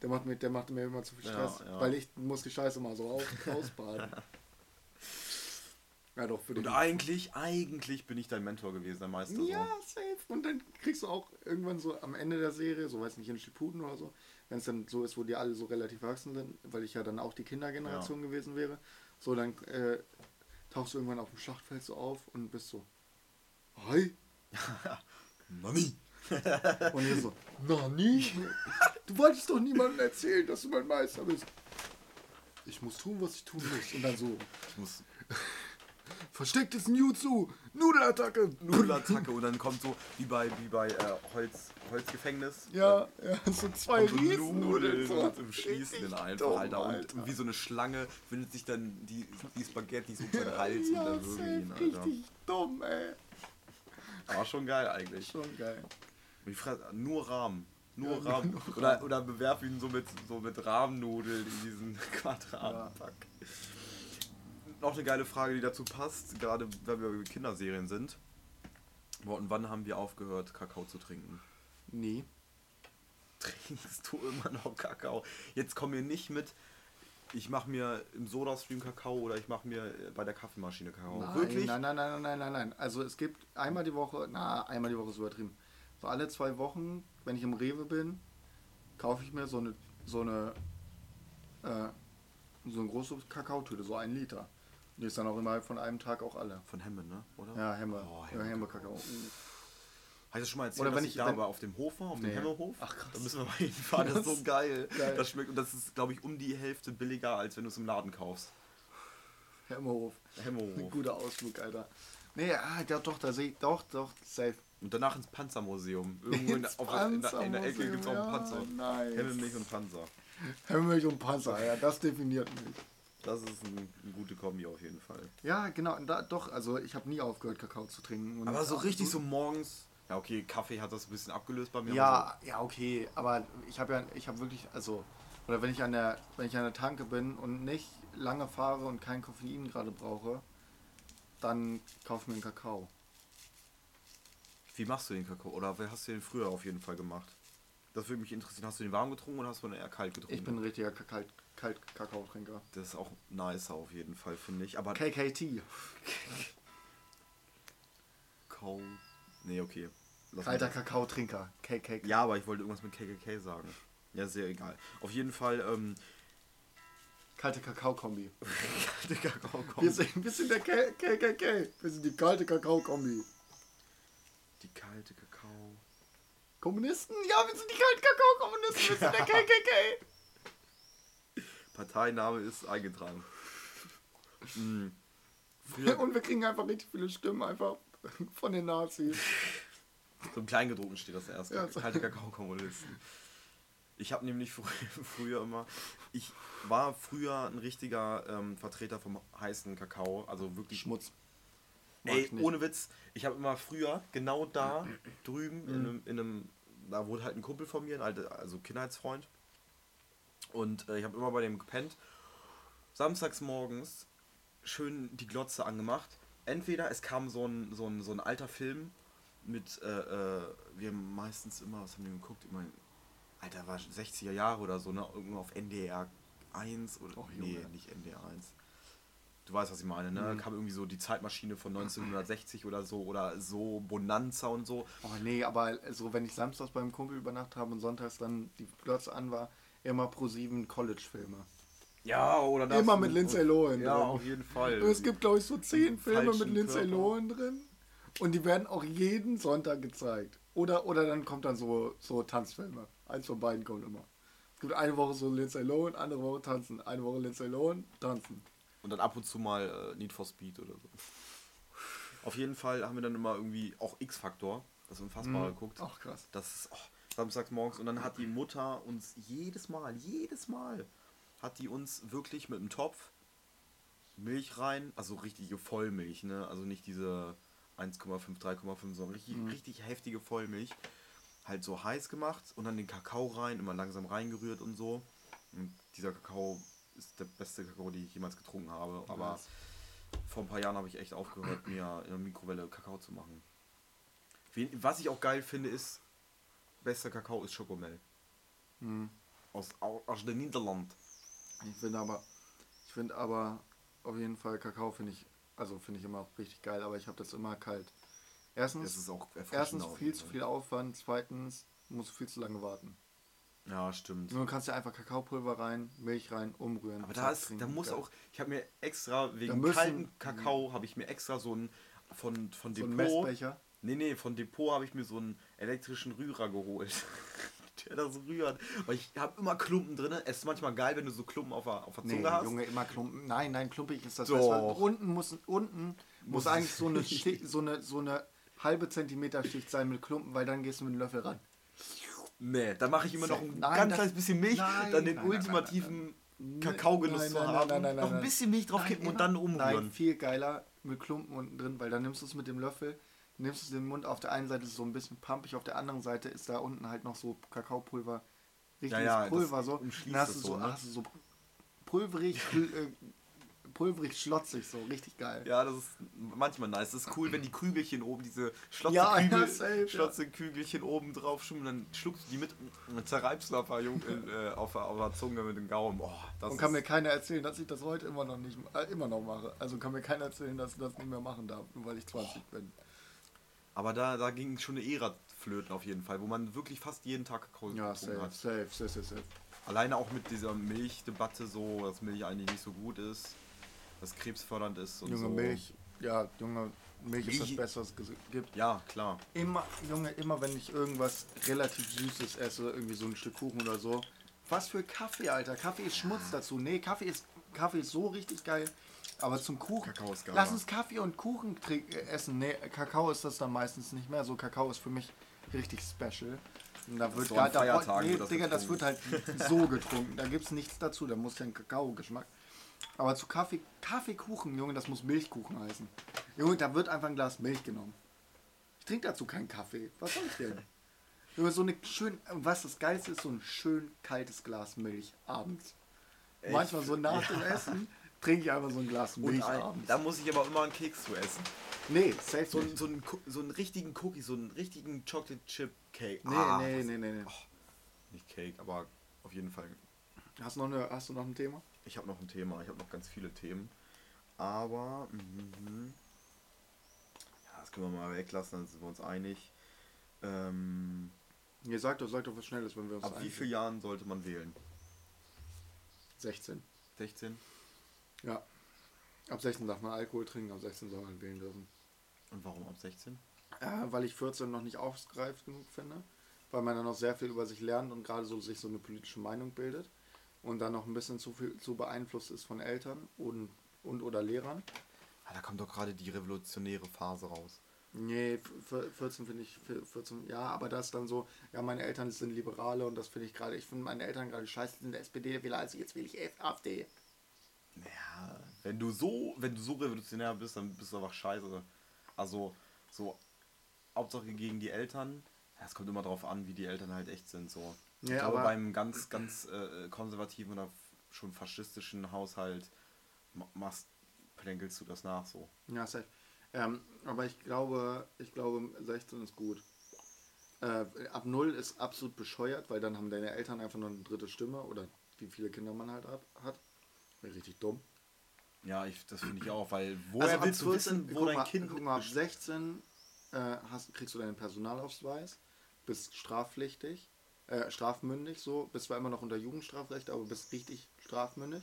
Der macht mir, der macht mir immer zu viel Stress, ja, ja. weil ich muss die Scheiße mal so aus, ausbaden. ja, doch, für. Und eigentlich, eigentlich bin ich dein Mentor gewesen, dein Meister. Ja, so. safe. Und dann kriegst du auch irgendwann so am Ende der Serie, so weiß nicht, in Shippuden oder so, wenn es dann so ist, wo die alle so relativ erwachsen sind, weil ich ja dann auch die Kindergeneration ja. gewesen wäre, so dann äh, tauchst du irgendwann auf dem Schlachtfeld so auf und bist so, hi, Nani? Und ihr so, Nani? Du wolltest doch niemandem erzählen, dass du mein Meister bist. Ich muss tun, was ich tun muss. Und dann so. Ich muss. Verstecktes Jutsu! Nudelattacke! Nudelattacke und dann kommt so wie bei, wie bei äh, Holz, Holzgefängnis. Ja, ja, so zwei so Riesennudeln so. im Schließen einfach, dumm, Alter. Und, Alter. wie so eine Schlange findet sich dann die, die Spaghetti um seinen Hals ja, und da wirklich, Alter. Richtig dumm, ey. War schon geil eigentlich. Schon geil. Ich frage, nur Rahmen. Nur ja, Rahmen. Nur oder, Rahmen. oder bewerf ihn so mit, so mit Rahmennudeln in diesen Quadratenpack. Ja. Noch eine geile Frage, die dazu passt, gerade wenn wir über Kinderserien sind. Und wann haben wir aufgehört, Kakao zu trinken? Nie. Trinkst du immer noch Kakao? Jetzt komm mir nicht mit, ich mache mir im Soda-Stream Kakao oder ich mache mir bei der Kaffeemaschine Kakao. Nein, Wirklich? Nein, nein, nein, nein, nein, nein. Also es gibt einmal die Woche, na, einmal die Woche ist übertrieben. So alle zwei Wochen, wenn ich im Rewe bin, kaufe ich mir so eine, so eine, äh, so eine große Kakaotüte, so ein Liter. Die ist dann auch immer von einem Tag auch alle. Von Hemme, ne? Oder? Ja, Hemme. Oh, Hemme, ja, Hemme Kakao. Hast du schon mal erzählt, Oder wenn ich, ich da wenn... aber auf dem Hof war, auf nee. dem Hemmerhof? Ach krass. Da müssen wir mal hinfahren, das ist so geil. geil. Das schmeckt und das ist, glaube ich, um die Hälfte billiger, als wenn du es im Laden kaufst. Hemmerhof. Hemmerhof. Ein guter Ausflug, Alter. Nee, ah, ja, doch, da sehe ich, doch, doch, safe. Und danach ins Panzermuseum. Irgendwo in, auf, in, der, in der Ecke gibt es auch einen Panzer. Nice. Hemmelmilch und Panzer. Hemmelmilch und Panzer, ja, das definiert mich. Das ist ein, eine gute Kombi auf jeden Fall. Ja, genau, da, doch, also ich habe nie aufgehört, Kakao zu trinken. Aber so richtig so morgens. Ja, okay, Kaffee hat das ein bisschen abgelöst bei mir. Ja, so. ja, okay, aber ich habe ja, ich habe wirklich, also, oder wenn ich an der, wenn ich an der Tanke bin und nicht lange fahre und kein Koffein gerade brauche, dann kauf mir einen Kakao. Wie machst du den Kakao? Oder hast du den früher auf jeden Fall gemacht? Das würde mich interessieren. Hast du den warm getrunken oder hast du den eher kalt getrunken? Ich bin ein richtiger kalt, kalt Kakaotrinker. Das ist auch nicer auf jeden Fall, finde ich. Aber KKT. Cold. Nee, okay. Lass Kalter Kakaotrinker. KKK. Ja, aber ich wollte irgendwas mit KKK sagen. Ja, sehr egal. Auf jeden Fall, ähm, Kalte Kakao-Kombi. kalte Kakao-Kombi. Wir sind, wir sind der KKK. Wir sind die kalte Kakao-Kombi. Die kalte Kakao. Kommunisten? Ja, wir sind die kalten Kakao-Kommunisten. Wir sind der KKK. Parteiname ist eingetragen. Mhm. Und wir kriegen einfach richtig viele Stimmen einfach von den Nazis. So im Kleingedruckten steht das erst. Ja, kalte Kakao-Kommunisten. Ich habe nämlich früher, früher immer, ich war früher ein richtiger ähm, Vertreter vom heißen Kakao, also wirklich Schmutz. Ey, ohne Witz, ich habe immer früher genau da drüben in, mhm. einem, in einem, da wurde halt ein Kumpel von mir, ein alter, also Kindheitsfreund. Und äh, ich habe immer bei dem gepennt. Samstags morgens schön die Glotze angemacht. Entweder es kam so ein, so ein, so ein alter Film mit, äh, äh, wir haben meistens immer, was haben wir geguckt? Immer Alter, war 60er Jahre oder so, ne? Irgendwo auf NDR 1 oder. Och, nee, nicht NDR 1. Du weißt, was ich meine, ne? Mhm. Kam irgendwie so die Zeitmaschine von 1960 oder so oder so Bonanza und so. Oh nee, aber so wenn ich samstags beim Kumpel übernachtet habe und sonntags dann die Glotze an war, immer pro sieben College-Filme. Ja, oder das. Immer mit Lindsay Lohan Ja, drin. auf jeden Fall. Es gibt, glaube ich, so zehn Filme mit Lindsay Lohan drin. Und die werden auch jeden Sonntag gezeigt. Oder, oder dann kommt dann so, so Tanzfilme. Eins von beiden kommt immer. Es gibt eine Woche so Lindsay Lohan, andere Woche tanzen. Eine Woche Lindsay Lohan, tanzen. Und dann ab und zu mal äh, Need for Speed oder so. Auf jeden Fall haben wir dann immer irgendwie auch X-Faktor, das unfassbar mhm. geguckt. Ach krass. Das ist oh, samstags morgens und dann hat die Mutter uns jedes Mal, jedes Mal hat die uns wirklich mit einem Topf Milch rein, also richtige Vollmilch, ne? Also nicht diese 1,5, 3,5, sondern richtig, mhm. richtig heftige Vollmilch halt so heiß gemacht und dann den Kakao rein, immer langsam reingerührt und so. Und dieser Kakao ist der beste Kakao, den ich jemals getrunken habe. Aber vor ein paar Jahren habe ich echt aufgehört, mir in der Mikrowelle Kakao zu machen. Was ich auch geil finde, ist, bester Kakao ist Schokomel. Mhm. Aus, aus den Niederland. Ich finde aber, ich finde aber auf jeden Fall Kakao finde ich, also finde ich immer richtig geil, aber ich habe das immer kalt. Erstens, erstens viel zu viel Aufwand, zweitens musst du viel zu lange warten. Ja, stimmt. Nur kannst du einfach Kakaopulver rein, Milch rein, umrühren. Aber da ist, da muss geil. auch, ich habe mir extra, wegen müssen, kalten Kakao, habe ich mir extra so ein, von, von Depot. So Messbecher? Nee, nee, von Depot habe ich mir so einen elektrischen Rührer geholt. der das rührt. Weil ich habe immer Klumpen drin. Es ist manchmal geil, wenn du so Klumpen auf der, auf der Zunge nee, hast. Junge, immer Klumpen. Nein, nein, klumpig ist das. Doch. Unten muss, unten muss, muss eigentlich so eine, so eine, so eine halbe Zentimeter Schicht sein mit Klumpen, weil dann gehst du mit dem Löffel ran. Nee, da mache ich immer noch ein nein, ganz kleines bisschen Milch, nein, dann den nein, ultimativen Kakaogenuss zu haben. noch ein bisschen Milch drauf kippen und dann umrühren. Nein, viel geiler mit Klumpen unten drin, weil dann nimmst du es mit dem Löffel, nimmst es in den Mund, auf der einen Seite ist es so ein bisschen pumpig, auf der anderen Seite ist da unten halt noch so Kakaopulver, richtiges ja, ja, Pulver so. Dann hast du so, ne? hast du so pulverig, äh, pulverig schlotzig, so richtig geil. Ja, das ist manchmal nice. Das ist cool, wenn die Kügelchen oben, diese Schlotzekügel, ja, Schlotzekügelchen ja. oben drauf schwimmen, dann schluckst du die mit und zerreibst du auf der, äh, auf, auf der Zunge mit dem Gaumen. Oh, und kann mir keiner erzählen, dass ich das heute immer noch nicht äh, immer noch mache. Also kann mir keiner erzählen, dass ich das nicht mehr machen darf, nur weil ich 20 oh. bin. Aber da, da ging schon eine Ära flöten auf jeden Fall, wo man wirklich fast jeden Tag Kakao ja, safe, hat. Safe, safe, safe, safe. Alleine auch mit dieser Milchdebatte so, dass Milch eigentlich nicht so gut ist dass krebsfördernd ist und junge so. Milch, ja, junge, Milch ist das Beste, was es gibt. Ja, klar. Immer, Junge, immer wenn ich irgendwas relativ Süßes esse, irgendwie so ein Stück Kuchen oder so. Was für Kaffee, Alter. Kaffee ist Schmutz dazu. Nee, Kaffee ist, Kaffee ist so richtig geil. Aber zum Kuchen. Kakao ist geil. Lass uns Kaffee und Kuchen essen. Nee, Kakao ist das dann meistens nicht mehr. So Kakao ist für mich richtig special. Und da wird so gar, da, nee, das Digga, das wird halt so getrunken. Da gibt es nichts dazu. Da muss ja ein Kakao-Geschmack. Aber zu Kaffee, Kaffeekuchen, Junge, das muss Milchkuchen heißen. Junge, da wird einfach ein Glas Milch genommen. Ich trinke dazu keinen Kaffee. Was soll ich denn? Junge, so eine schön, was das Geilste ist, so ein schön kaltes Glas Milch abends. Echt? Manchmal so nach ja. dem Essen trinke ich einfach so ein Glas Milch ein, abends. Da muss ich aber immer einen Keks zu essen. Nee, safe so, so, einen, so einen richtigen Cookie, so einen richtigen Chocolate Chip Cake. Nee, ah, nee, nee, nee, nee. Oh, nicht Cake, aber auf jeden Fall. Hast du noch, eine, hast du noch ein Thema? Ich habe noch ein Thema, ich habe noch ganz viele Themen. Aber, mm, ja, das können wir mal weglassen, dann sind wir uns einig. Ähm, Ihr sagt doch, sagt doch was Schnelles, wenn wir uns Ab wie vielen Jahren sollte man wählen? 16. 16? Ja. Ab 16 darf man Alkohol trinken, ab 16 soll man wählen dürfen. Und warum ab 16? Äh, weil ich 14 noch nicht ausgereift genug finde. Weil man dann noch sehr viel über sich lernt und gerade so sich so eine politische Meinung bildet. Und dann noch ein bisschen zu viel zu beeinflusst ist von Eltern und, und oder Lehrern. Ja, da kommt doch gerade die revolutionäre Phase raus. Nee, 14 finde ich, 14, ja, aber das dann so, ja, meine Eltern sind Liberale und das finde ich gerade, ich finde meine Eltern gerade scheiße, sind SPD-Wähler, also jetzt will ich AfD. Naja, wenn du so, wenn du so revolutionär bist, dann bist du einfach scheiße. Also, so, Hauptsache gegen die Eltern, es kommt immer darauf an, wie die Eltern halt echt sind, so. Ja, ich glaube, aber beim ganz, ganz äh, konservativen oder schon faschistischen Haushalt machst, plänkelst du das nach, so. Ja, safe. Ähm, aber ich glaube, ich glaube, 16 ist gut. Äh, ab 0 ist absolut bescheuert, weil dann haben deine Eltern einfach nur eine dritte Stimme oder wie viele Kinder man halt hat. Richtig dumm. Ja, ich, das finde ich auch, weil woher also willst 14, du wissen, wo dein mal, Kind... Guck mal, ab 16 äh, hast, kriegst du deinen Personalausweis, bist strafpflichtig, äh, strafmündig so, bist zwar immer noch unter Jugendstrafrecht, aber bist richtig strafmündig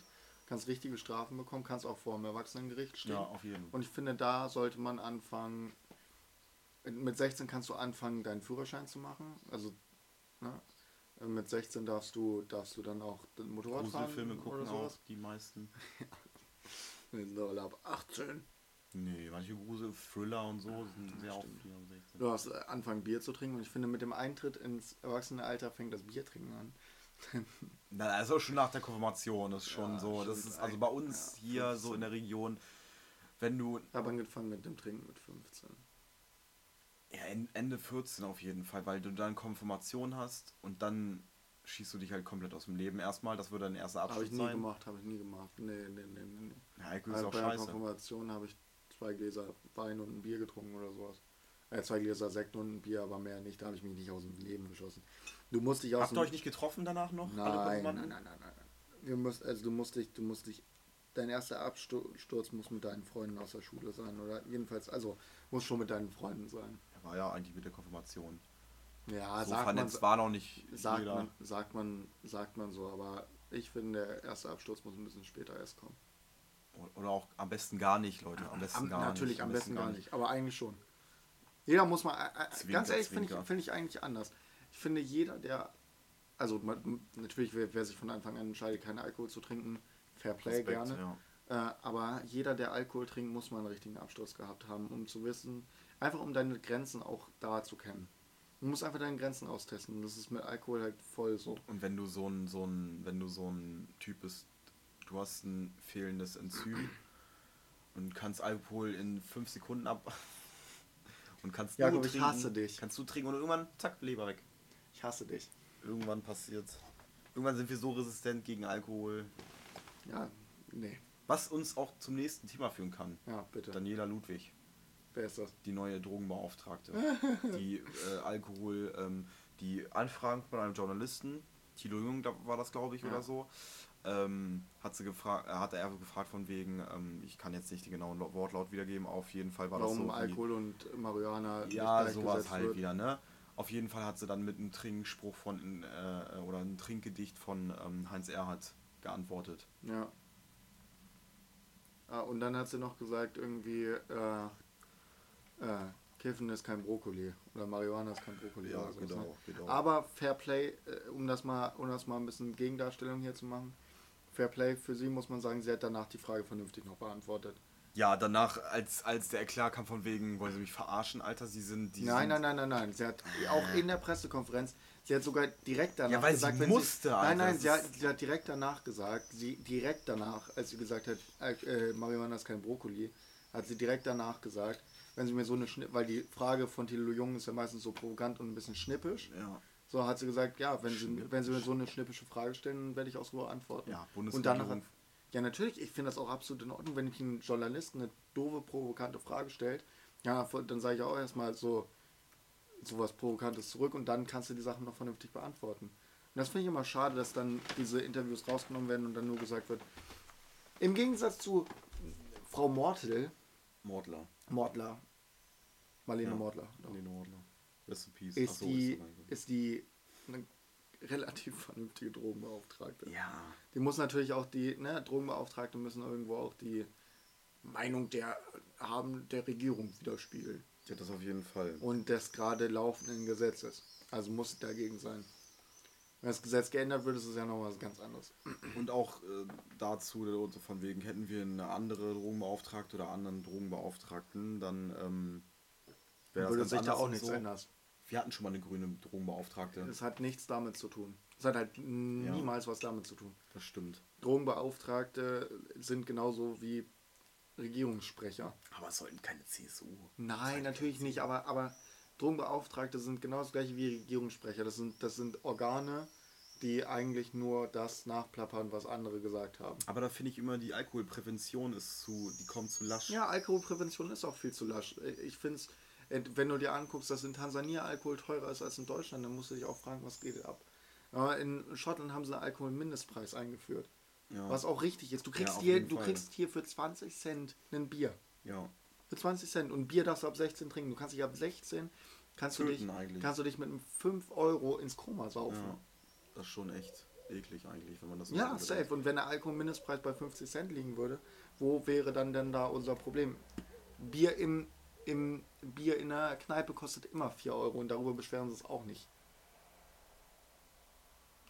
kannst richtige Strafen bekommen, kannst auch vor dem Erwachsenengericht stehen. Ja, auf jeden Fall. Und ich finde, da sollte man anfangen, mit 16 kannst du anfangen, deinen Führerschein zu machen. Also, ne? Mit 16 darfst du, darfst du dann auch Motorrad fahren. Filme gucken oder auch die meisten. Wir sind alle ab 18. Nee, manche Grusel, Thriller und so sind ja, sehr auch Du hast äh, anfangen Bier zu trinken und ich finde, mit dem Eintritt ins Erwachsenenalter fängt das Biertrinken an. Na, also schon nach der Konfirmation ist schon ja, so. Das ist also bei uns ja, hier so in der Region, wenn du. Aber angefangen mit dem Trinken mit 15. Ja, Ende 14 auf jeden Fall, weil du dann Konfirmation hast und dann schießt du dich halt komplett aus dem Leben erstmal. Das würde dein erster Abschluss sein. Habe ich nie sein. gemacht, habe ich nie gemacht. Nee, nee, nee, nee. Ja, Alkohol ist also auch bei scheiße. der Konfirmation habe ich zwei Gläser Wein und ein Bier getrunken oder sowas. Äh, zwei Gläser Sekt und ein Bier, aber mehr nicht. Da habe ich mich nicht aus dem Leben geschossen. Du musst dich aus Habt ihr euch nicht getroffen danach noch? Nein, nein, nein, nein, nein, nein. Du musst, also du musst dich, du musst dich, dein erster Absturz muss mit deinen Freunden aus der Schule sein oder jedenfalls, also muss schon mit deinen Freunden sein. Er war ja eigentlich mit der Konfirmation. Ja, so sagt vernetzt man, war noch nicht sagt jeder. Man, sagt man, sagt man so, aber ich finde, der erste Absturz muss ein bisschen später erst kommen. Oder auch am besten gar nicht, Leute. Am besten am, gar natürlich, nicht. Natürlich, am besten, gar nicht. Aber eigentlich schon. Jeder muss mal, äh, äh Zwinker, ganz ehrlich, finde ich, find ich eigentlich anders ich finde, jeder, der, also man, natürlich, wer, wer, sich von Anfang an entscheidet, keinen Alkohol zu trinken, Fair Play Respekt, gerne. Ja. Äh, aber jeder, der Alkohol trinkt, muss mal einen richtigen Absturz gehabt haben, um zu wissen, einfach um deine Grenzen auch da zu kennen. Du musst einfach deine Grenzen austesten. Das ist mit Alkohol halt voll so. Und wenn du so ein, so ein, wenn du so ein Typ bist, du hast ein fehlendes Enzym und kannst Alkohol in fünf Sekunden ab und kannst ja, nur trinken, ich hasse dich. Kannst du trinken und irgendwann zack Leber weg. Ich hasse dich. Irgendwann passiert. Irgendwann sind wir so resistent gegen Alkohol. Ja, nee. Was uns auch zum nächsten Thema führen kann. Ja, bitte. Daniela Ludwig. Wer ist das? Die neue Drogenbeauftragte. die äh, Alkohol, ähm, die Anfragen von einem Journalisten, Thilo Jung da war das glaube ich ja. oder so, ähm, hat sie gefragt, äh, hat er gefragt von wegen, ähm, ich kann jetzt nicht den genauen Wortlaut wiedergeben, auf jeden Fall war Warum das so. Warum Alkohol und Marihuana Ja, sowas halt wird. wieder, ne? Auf jeden Fall hat sie dann mit einem Trinkspruch von, äh, oder einem Trinkgedicht von ähm, Heinz Erhardt geantwortet. Ja. Ah, und dann hat sie noch gesagt, irgendwie, äh, äh, Kiffen ist kein Brokkoli oder Marihuana ist kein Brokkoli. Ja, so, genau, ne? genau. Aber Fair Play, äh, um das mal, um das mal ein bisschen Gegendarstellung hier zu machen. Fair Play für sie muss man sagen, sie hat danach die Frage vernünftig noch beantwortet. Ja, danach, als, als der Eklat kam von wegen, wollen sie mich verarschen, Alter, sie sind... Die nein, sind nein, nein, nein, nein. Sie hat auch in der Pressekonferenz, sie hat sogar direkt danach ja, weil gesagt... Sie musste, sie, Alter, Nein, nein, sie hat, sie hat direkt danach gesagt, sie direkt danach, als sie gesagt hat, äh, Marihuana ist kein Brokkoli, hat sie direkt danach gesagt, wenn sie mir so eine Schnipp, weil die Frage von Thilo Jung ist ja meistens so provokant und ein bisschen schnippisch. Ja. So hat sie gesagt, ja, wenn sie, wenn sie mir so eine schnippische Frage stellen, werde ich auch so antworten. Ja, Und danach ja, natürlich, ich finde das auch absolut in Ordnung, wenn ich einen Journalisten eine doofe, provokante Frage stellt. Ja, dann sage ich auch erstmal so sowas Provokantes zurück und dann kannst du die Sachen noch vernünftig beantworten. Und das finde ich immer schade, dass dann diese Interviews rausgenommen werden und dann nur gesagt wird. Im Gegensatz zu Frau Mortel. Mordler. Mordler. Marlene ja, Mordler. Marlene Mordler. Rest in Peace. Ist, so, die, ist, ist die eine relativ vernünftige Drogenbeauftragte. Ja. Die muss natürlich auch die, ne, Drogenbeauftragte müssen irgendwo auch die Meinung der haben der Regierung widerspiegeln. Ja, das auf jeden Fall. Und des gerade laufenden Gesetzes. Also muss dagegen sein. Wenn das Gesetz geändert wird, ist es ja noch was ganz anderes. Und auch äh, dazu, von wegen, hätten wir eine andere Drogenbeauftragte oder anderen Drogenbeauftragten, dann ähm, wäre das sich da auch nichts so. ändern. Wir hatten schon mal eine grüne Drogenbeauftragte. Das hat nichts damit zu tun. Es hat halt niemals ja. was damit zu tun. Das stimmt. Drogenbeauftragte sind genauso wie Regierungssprecher. Aber es sollten keine CSU. Nein, natürlich nicht, aber, aber Drogenbeauftragte sind genau das gleiche wie Regierungssprecher. Das sind, das sind Organe, die eigentlich nur das nachplappern, was andere gesagt haben. Aber da finde ich immer, die Alkoholprävention ist zu, die kommt zu lasch. Ja, Alkoholprävention ist auch viel zu lasch. Ich finde es wenn du dir anguckst, dass in Tansania Alkohol teurer ist als in Deutschland, dann musst du dich auch fragen, was geht ab. Aber in Schottland haben sie einen Alkoholmindestpreis eingeführt. Ja. Was auch richtig ist. Du kriegst, ja, hier, du kriegst hier für 20 Cent ein Bier. Ja. Für 20 Cent. Und Bier darfst du ab 16 trinken. Du kannst dich ab 16 kannst du dich, kannst du dich mit einem 5 Euro ins Koma saufen. Ja. Das ist schon echt eklig eigentlich, wenn man das so Ja, safe. Und wenn der Alkoholmindestpreis bei 50 Cent liegen würde, wo wäre dann denn da unser Problem? Bier im im Bier in der Kneipe kostet immer 4 Euro und darüber beschweren sie es auch nicht.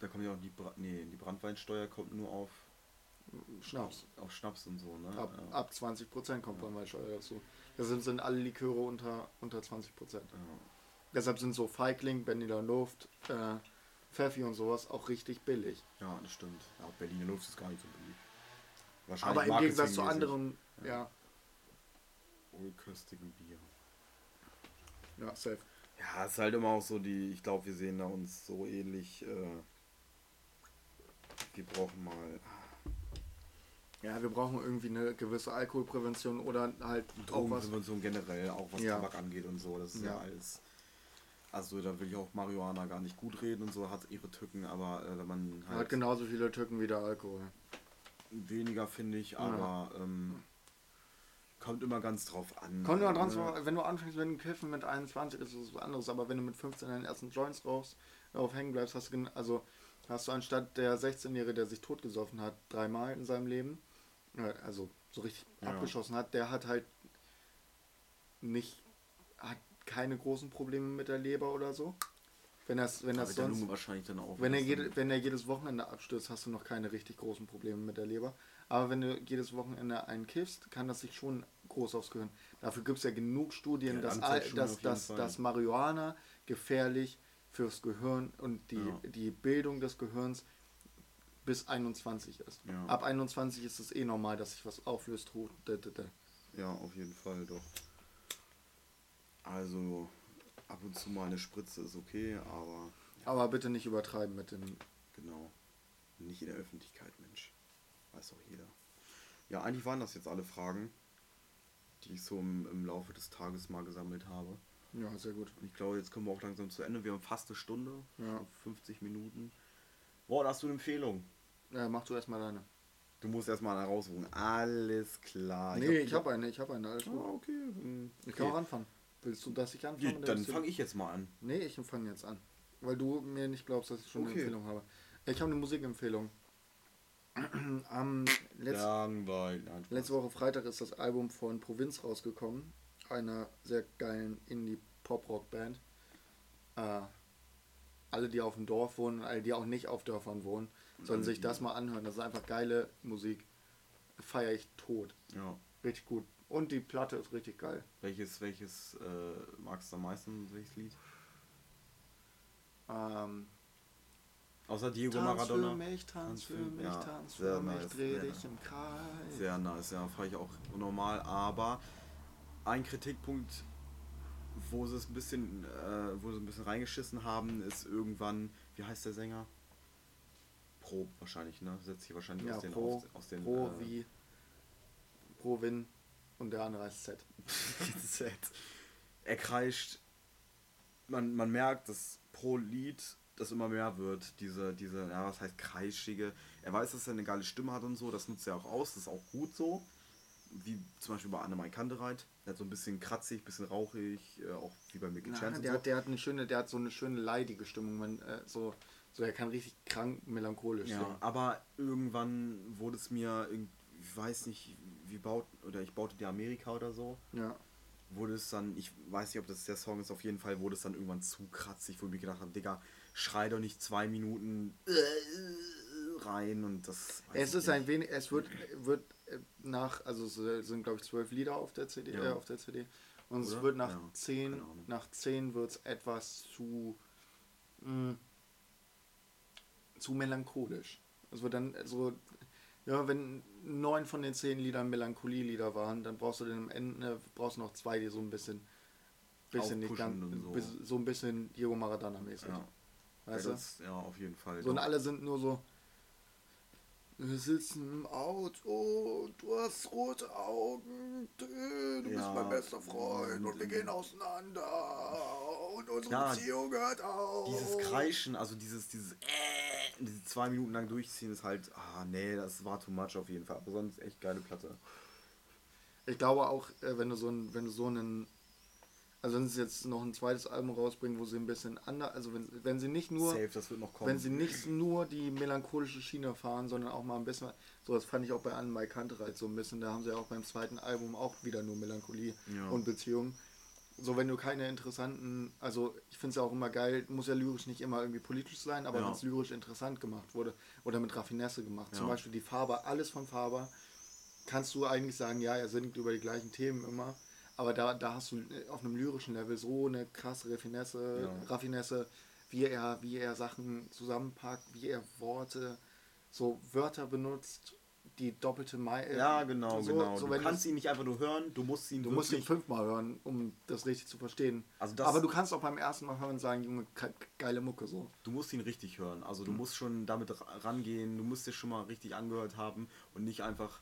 Da kommt ja auch die, Bra nee, die Brandweinsteuer kommt nur auf Schnaps. Auf Schnaps und so, ne? Ab, ja. ab 20% kommt ja. Brandweinsteuer dazu. Deshalb sind alle Liköre unter, unter 20%. Ja. Deshalb sind so Feigling, Berliner Luft, äh, Pfeffi und sowas auch richtig billig. Ja, das stimmt. Ja, Berliner Luft ist gar nicht so billig. Wahrscheinlich Aber im Gegensatz zu anderen, ja wohlköstigen Bier. Ja, safe. Ja, es ist halt immer auch so die, ich glaube, wir sehen da uns so ähnlich. Äh, wir brauchen mal. Ja, wir brauchen irgendwie eine gewisse Alkoholprävention oder halt Drogenprävention generell, auch was ja. Tabak angeht und so. Das ist ja, ja alles. Also da will ich auch Marihuana gar nicht gut reden und so, hat ihre Tücken, aber äh, wenn man halt. Hat genauso viele Tücken wie der Alkohol. Weniger finde ich, aber ja. ähm, Kommt immer ganz drauf an. Kommt immer dran, ne? wenn du anfängst mit dem Kiffen mit 21 ist es was anderes, aber wenn du mit 15 deinen ersten Joints rauchst, darauf hängen bleibst, hast du also hast du anstatt der 16-Jährige, der sich totgesoffen hat, dreimal in seinem Leben, äh, also so richtig ja. abgeschossen hat, der hat halt nicht, hat keine großen Probleme mit der Leber oder so. Wenn das, wenn das sonst, wahrscheinlich dann auch. Wenn er, jede, wenn er jedes Wochenende abstürzt, hast du noch keine richtig großen Probleme mit der Leber. Aber wenn du jedes Wochenende einen kiffst, kann das sich schon groß aufs Gehirn. Dafür gibt es ja genug Studien, ja, dass, dass, dass, dass Marihuana gefährlich fürs Gehirn und die, ja. die Bildung des Gehirns bis 21 ist. Ja. Ab 21 ist es eh normal, dass sich was auflöst. Ja, auf jeden Fall doch. Also ab und zu mal eine Spritze ist okay, aber. Aber bitte nicht übertreiben mit dem. Genau. Nicht in der Öffentlichkeit, Mensch. Weiß auch jeder. Ja, eigentlich waren das jetzt alle Fragen, die ich so im, im Laufe des Tages mal gesammelt habe. Ja, sehr gut. Ich glaube, jetzt kommen wir auch langsam zu Ende. Wir haben fast eine Stunde, ja. 50 Minuten. Boah, hast du eine Empfehlung? Ja, mach du erstmal deine. Du musst erstmal eine raussuchen. Alles klar. Nee, ich habe hab eine, ich habe eine, alles gut. Ah, okay. Hm, ich kann auch anfangen. Willst du, dass ich anfange? Ja, dann fange ich jetzt mal an. Nee, ich fange jetzt an. Weil du mir nicht glaubst, dass ich schon okay. eine Empfehlung habe. Ich habe eine Musikempfehlung. Am letzt, letzte Woche Freitag ist das Album von Provinz rausgekommen. einer sehr geilen Indie-Pop-Rock-Band. Äh, alle, die auf dem Dorf wohnen, alle, die auch nicht auf Dörfern wohnen, sollen sich das mal anhören. Das ist einfach geile Musik. Feiere ich tot. Ja. Richtig gut. Und die Platte ist richtig geil. Welches, welches äh, magst du am meisten, welches Lied? Ähm, Außer Diego tanz Maradona. Für mich, tanz für mich, ja, tanz für mich, nice, dreh dich im Kreis. Sehr nice, ja, fahre ich auch normal. Aber ein Kritikpunkt, wo sie es ein bisschen, äh, wo sie ein bisschen reingeschissen haben, ist irgendwann, wie heißt der Sänger? Pro wahrscheinlich, ne? Setzt sich wahrscheinlich ja, aus, den, Pro, aus, aus den. Pro äh, wie Pro Win und der andere heißt Z. Z. Er kreischt. Man, man merkt, dass pro Lied das immer mehr wird, diese, diese, ja, was heißt kreischige. Er weiß, dass er eine geile Stimme hat und so, das nutzt er auch aus, das ist auch gut so. Wie zum Beispiel bei Annemai Kantereit. Der hat so ein bisschen kratzig, bisschen rauchig, äh, auch wie bei Mickey Chance. Der, so. hat, der hat eine schöne, der hat so eine schöne leidige Stimmung. Man, äh, so, so, er kann richtig krank melancholisch ja, singen. Aber irgendwann wurde es mir, ich weiß nicht, wie baut, oder ich baute die Amerika oder so. Ja wurde es dann, ich weiß nicht, ob das der Song ist, auf jeden Fall wurde es dann irgendwann zu kratzig, wo ich mir gedacht habe, Digga, schrei doch nicht zwei Minuten rein und das. Es ist nicht. ein wenig, es wird, wird nach, also es sind glaube ich zwölf Lieder auf der CD, ja. äh, auf der CD. Und Oder? es wird nach ja, zehn, nach zehn wird es etwas zu mh, mm, zu melancholisch. Es wird dann so, ja, wenn neun von den zehn Liedern Melancholie-Lieder waren, dann brauchst du dann am Ende brauchst du noch zwei, die so ein bisschen, bisschen nicht ganz, so. so. ein bisschen Diego Maradona-mäßig. Ja. Weißt ja, das, ja, auf jeden Fall. So, und alle sind nur so, wir sitzen im Auto und du hast rote Augen, du ja, bist mein bester Freund und wir gehen auseinander und unsere ja, Beziehung hört auf. Dieses Kreischen, also dieses, dieses äh, diese zwei Minuten lang durchziehen ist halt, ah nee, das war too much auf jeden Fall. Aber sonst echt geile Platte. Ich glaube auch, äh, wenn du so ein, wenn du so einen also wenn sie jetzt noch ein zweites Album rausbringen, wo sie ein bisschen anders, also wenn, wenn sie nicht nur, Safe, das wird noch kommen. wenn sie nicht nur die melancholische Schiene fahren, sondern auch mal ein bisschen, so das fand ich auch bei Anne Mai Kantereit so ein bisschen, da haben sie auch beim zweiten Album auch wieder nur Melancholie ja. und Beziehung. So wenn du keine interessanten, also ich finde es ja auch immer geil, muss ja lyrisch nicht immer irgendwie politisch sein, aber ja. wenn es lyrisch interessant gemacht wurde oder mit Raffinesse gemacht, ja. zum Beispiel die Faber, alles von Faber, kannst du eigentlich sagen, ja, er singt über die gleichen Themen immer aber da, da hast du äh, auf einem lyrischen Level so eine krasse Raffinesse, ja. Raffinesse wie er, wie er Sachen zusammenpackt, wie er Worte, so Wörter benutzt, die doppelte Mai. Ja, genau, so, genau. So, du kannst ihn nicht einfach nur hören, du musst ihn Du musst ihn fünfmal hören, um das richtig zu verstehen. Also das, Aber du kannst auch beim ersten Mal hören sagen, Junge, geile Mucke so. Du musst ihn richtig hören. Also du mhm. musst schon damit rangehen, du musst dir schon mal richtig angehört haben und nicht einfach.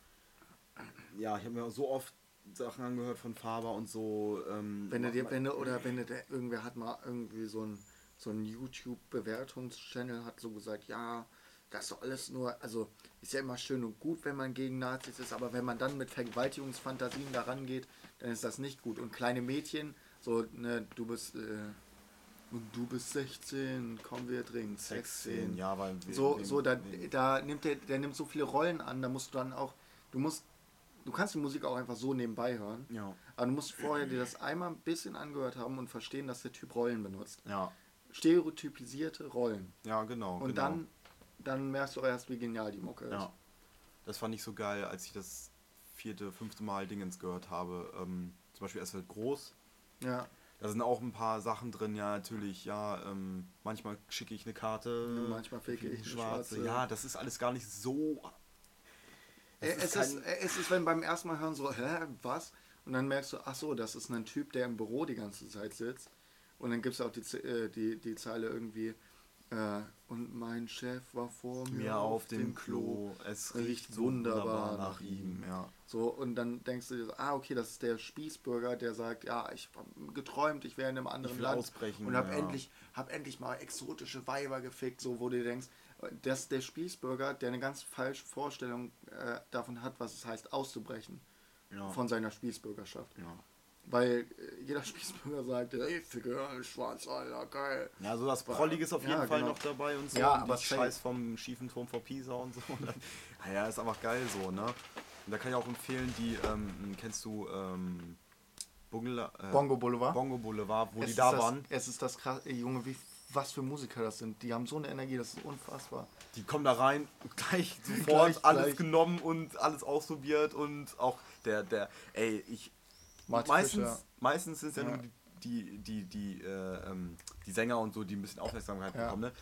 Ja, ich habe mir so oft Sachen angehört von Faber und so. Ähm, wenn er dir, wenn du, oder wenn du, irgendwer hat mal irgendwie so ein, so ein YouTube-Bewertungschannel hat so gesagt, ja, das ist doch alles nur, also ist ja immer schön und gut, wenn man gegen Nazis ist, aber wenn man dann mit Vergewaltigungsfantasien daran geht, dann ist das nicht gut. Und kleine Mädchen, so, ne, du bist, äh, du bist 16, komm, wir trinken 16. Ja, weil so, so da, da nimmt der, der nimmt so viele Rollen an, da musst du dann auch, du musst du kannst die Musik auch einfach so nebenbei hören. Ja. Aber du musst vorher dir das einmal ein bisschen angehört haben und verstehen, dass der Typ Rollen benutzt. Ja. Stereotypisierte Rollen. Ja, genau. Und genau. dann, dann merkst du erst, wie genial die Mucke ist. Ja. Das fand ich so geil, als ich das vierte, fünfte Mal Dingens gehört habe. Ähm, zum Beispiel Es wird groß. Ja. Da sind auch ein paar Sachen drin, ja, natürlich, ja, ähm, manchmal schicke ich eine Karte. Ja, manchmal fake ich eine schwarze. schwarze. Ja, das ist alles gar nicht so äh, es, ist, äh, es ist, wenn beim ersten Mal hören so, hä, was? Und dann merkst du, ach so, das ist ein Typ, der im Büro die ganze Zeit sitzt. Und dann gibt es auch die, äh, die, die Zeile irgendwie, äh, und mein Chef war vor mir, mir auf, dem, dem Klo. Es riecht wunderbar, wunderbar nach ihm. Ja. So, und dann denkst du dir, so, ah, okay, das ist der Spießbürger, der sagt, ja, ich habe geträumt, ich wäre in einem anderen Land ausbrechen, und habe ja. endlich, hab endlich mal exotische Weiber gefickt, so, wo du denkst, dass der Spießbürger, der eine ganz falsche Vorstellung äh, davon hat, was es heißt, auszubrechen ja. von seiner Spießbürgerschaft. Ja. Weil äh, jeder Spießbürger sagt, ey, Ficke, schwarz, Alter, geil. Ja, so das Prollige ist auf jeden ja, Fall genau. noch dabei und so. Ja, und aber Scheiß vom schiefen Turm vor Pisa und so. Und dann, ja, ist einfach geil so, ne? Und da kann ich auch empfehlen, die, ähm, kennst du, ähm, Bungla, äh, Bongo Boulevard. Bongo Boulevard, wo es die da das, waren. Es ist das krass, ey, Junge, wie, was für Musiker das sind. Die haben so eine Energie, das ist unfassbar. Die kommen da rein, gleich sofort gleich, alles gleich. genommen und alles ausprobiert und auch der, der, ey, ich. Martin meistens, Fischer. meistens sind es ja, ja, nur die, die, die, äh, ähm, die Sänger und so, die ein bisschen Aufmerksamkeit ja. bekommen, ne?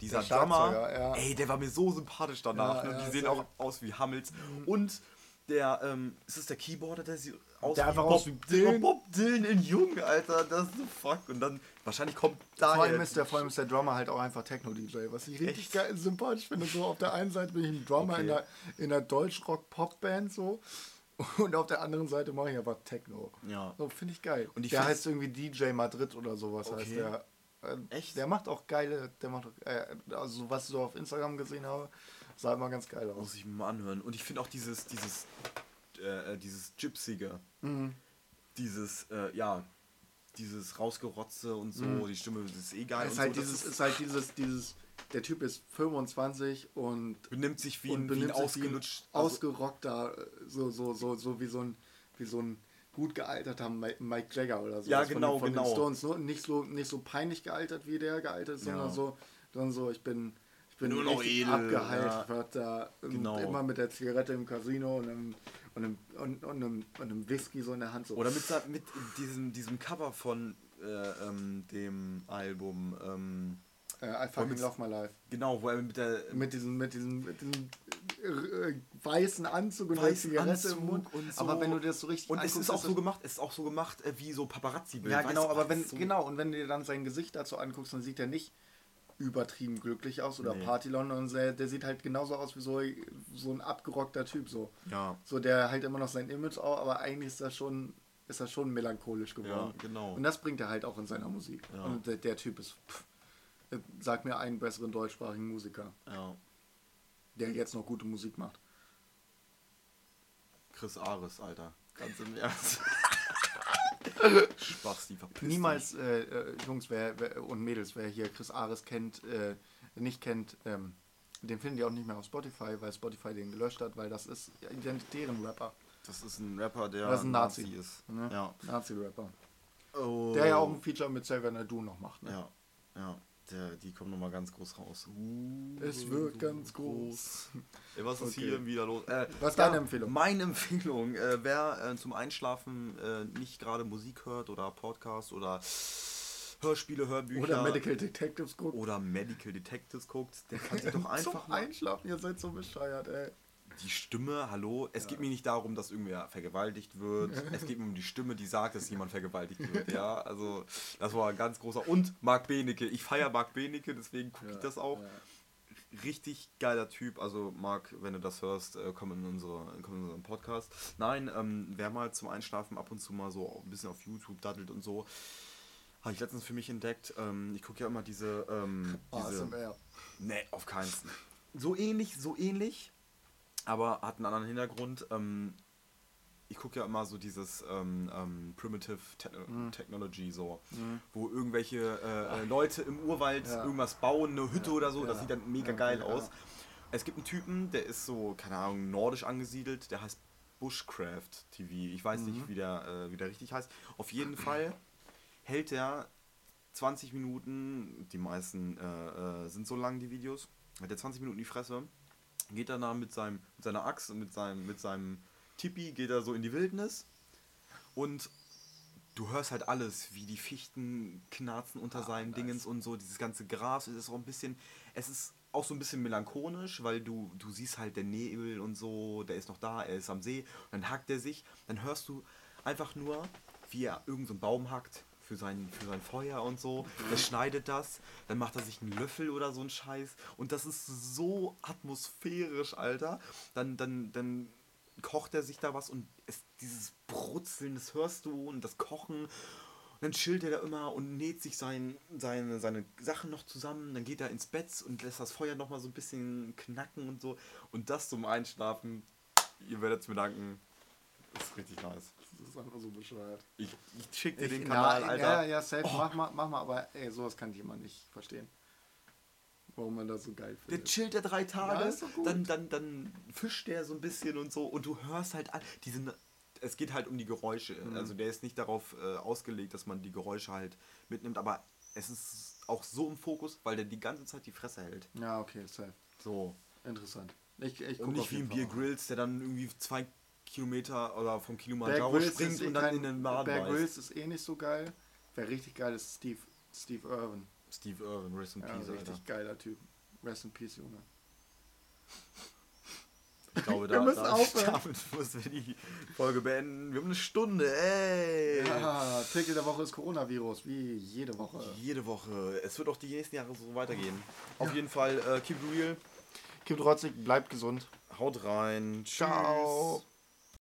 Dieser Drummer, ja. ey, der war mir so sympathisch danach. ne? Die sehen auch aus wie Hummels. Mhm. Und der, ähm, ist das der Keyboarder, der sieht aus der wie einfach Bob, aus wie Dylan. Bob Dylan in Jung, Alter, das ist so fuck. Und dann, wahrscheinlich kommt da vor allem, ist der, vor allem ist der Drummer halt auch einfach Techno-DJ, was ich richtig Echt? geil, sympathisch finde. So, auf der einen Seite bin ich ein Drummer okay. in der, in der Deutsch-Rock-Pop-Band, so. Und auf der anderen Seite mache ich aber Techno. Ja. So, finde ich geil. Und ich der heißt irgendwie DJ Madrid oder sowas, okay. heißt der. Äh, Echt? Der macht auch geile, der macht, äh, also was ich so auf Instagram gesehen habe, Sah immer ganz geil aus. Muss ich mir mal anhören. Und ich finde auch dieses, dieses, äh, äh, dieses Gypsige. Mhm. Dieses, äh, ja, dieses Rausgerotze und so, mhm. die Stimme ist eh geil. Ist halt so, dieses, ist halt dieses, dieses, der Typ ist 25 und benimmt sich wie ein, wie ein ausgelutscht, also ausgerockter, so, so, so, so wie so ein, wie so ein gut gealterter Mike Jagger oder so. Ja, genau, von, von genau. Stones. Nicht so, nicht so peinlich gealtert, wie der gealtert ist, sondern ja. so, sondern so, ich bin bin nur noch edel, abgehypt, ja. da genau. immer mit der Zigarette im Casino und einem, und einem, und, und einem, und einem Whisky so in der Hand. So. Oder mit, mit diesem, diesem Cover von äh, ähm, dem Album. Ähm, äh, I fucking love my life. Genau, wo er mit der. Mit diesem, mit diesem, mit diesem äh, weißen Anzug und weißen Zigarette Anzug im Mund. Und so. Aber wenn du das so richtig Und es ist auch so gemacht, es ist auch so gemacht äh, wie so Paparazzi-Bilder. Ja, genau, aber wenn, so genau, und wenn du dir dann sein Gesicht dazu anguckst, dann sieht er nicht übertrieben glücklich aus oder nee. Party London der, der sieht halt genauso aus wie so, so ein abgerockter Typ so. Ja. So der halt immer noch sein Image auch, aber eigentlich ist das schon ist das schon melancholisch geworden. Ja, genau. Und das bringt er halt auch in seiner Musik. Ja. Und der, der Typ ist pff, sag mir einen besseren deutschsprachigen Musiker. Ja. Der jetzt noch gute Musik macht. Chris Ares, Alter. Ganz im Ernst. Spaß, die verpissen. Niemals, äh, äh, Jungs wer, wer, und Mädels, wer hier Chris Ares kennt, äh, nicht kennt, ähm, den finden die auch nicht mehr auf Spotify, weil Spotify den gelöscht hat, weil das ist identitären Rapper. Das ist ein Rapper, der das ist ein Nazi, Nazi ist. Ne? Ja. Nazi-Rapper. Oh. Der ja auch ein Feature mit Xavier Nadu noch macht. Ne? Ja. Ja. Der, die kommen nochmal ganz groß raus. Uh, es wird ganz groß. Ey, was ist okay. hier wieder los? Äh, was ist ja, deine Empfehlung? Meine Empfehlung, äh, wer äh, zum Einschlafen äh, nicht gerade Musik hört oder Podcast oder Hörspiele, Hörbücher. Oder Medical Detectives guckt. Oder Medical Detectives guckt, der kann sich doch einfach. Zum Einschlafen, ihr seid so bescheuert, ey die Stimme, hallo, es ja. geht mir nicht darum, dass irgendwer vergewaltigt wird. es geht mir um die Stimme, die sagt, dass jemand vergewaltigt wird. Ja, also das war ein ganz großer. Und Marc Benecke. Ich feiere Marc Benecke, deswegen gucke ja, ich das auch. Ja. Richtig geiler Typ. Also Marc, wenn du das hörst, äh, komm in, unsere, komm in unseren Podcast. Nein, ähm, wer mal zum Einschlafen ab und zu mal so ein bisschen auf YouTube daddelt und so. Habe ich letztens für mich entdeckt. Ähm, ich gucke ja immer diese. Ähm, diese ASMR. Nee, auf keinen. So ähnlich, so ähnlich aber hat einen anderen Hintergrund. Ähm, ich gucke ja immer so dieses ähm, ähm, Primitive Te mhm. Technology, so, mhm. wo irgendwelche äh, Leute im Urwald ja. irgendwas bauen, eine Hütte ja. oder so, ja. das sieht dann mega geil aus. Es gibt einen Typen, der ist so, keine Ahnung, nordisch angesiedelt, der heißt Bushcraft TV. Ich weiß mhm. nicht, wie der, äh, wie der richtig heißt. Auf jeden Fall hält er 20 Minuten, die meisten äh, äh, sind so lang, die Videos, hat er 20 Minuten die Fresse geht er da mit, seinem, mit seiner Axt und mit seinem, mit seinem Tipi, geht er so in die Wildnis. Und du hörst halt alles, wie die Fichten knarzen unter ah, seinen nice. Dingens und so, dieses ganze Gras, es ist auch ein bisschen, es ist auch so ein bisschen melancholisch, weil du, du siehst halt den Nebel und so, der ist noch da, er ist am See, und dann hackt er sich, dann hörst du einfach nur, wie er irgendeinen so Baum hackt, für sein, für sein Feuer und so. Mhm. Er schneidet das, dann macht er sich einen Löffel oder so einen Scheiß. Und das ist so atmosphärisch, Alter. Dann, dann, dann kocht er sich da was und es, dieses Brutzeln, das hörst du und das Kochen. Und dann chillt er da immer und näht sich sein, seine, seine Sachen noch zusammen. Dann geht er ins Bett und lässt das Feuer noch mal so ein bisschen knacken und so. Und das zum Einschlafen, ihr werdet es mir danken, ist richtig nice. Das ist einfach so bescheuert. Ich, ich schick dir ich, den Kanal, na, Alter. Ja, ja, safe, oh. mach mal, mach mal, aber ey, sowas kann ich immer nicht verstehen. Warum man das so geil findet. Der chillt ja drei Tage, ja, dann, dann, dann fischt der so ein bisschen und so und du hörst halt an, diese, es geht halt um die Geräusche. Mhm. Also der ist nicht darauf äh, ausgelegt, dass man die Geräusche halt mitnimmt, aber es ist auch so im Fokus, weil der die ganze Zeit die Fresse hält. Ja, okay, safe. So. Interessant. Ich, ich und nicht wie ein Bier Grills, der dann irgendwie zwei Kilometer oder vom Kilimanjaro springt und dann in den Maden Bear Grylls ist eh nicht so geil. Wer richtig geil ist, Steve, Steve Irwin. Steve Irwin, Rest in ja, Peace, richtig Alter. geiler Typ. Rest in Peace, Junge. Ich glaube, da, da damit müssen wir die Folge beenden. Wir haben eine Stunde, ey! Ja, Titel der Woche ist Coronavirus, wie jede Woche. Jede Woche. Es wird auch die nächsten Jahre so weitergehen. Ja. Auf jeden Fall, äh, keep real. Keep trotzig, bleibt gesund. Haut rein. Ciao. Tschüss.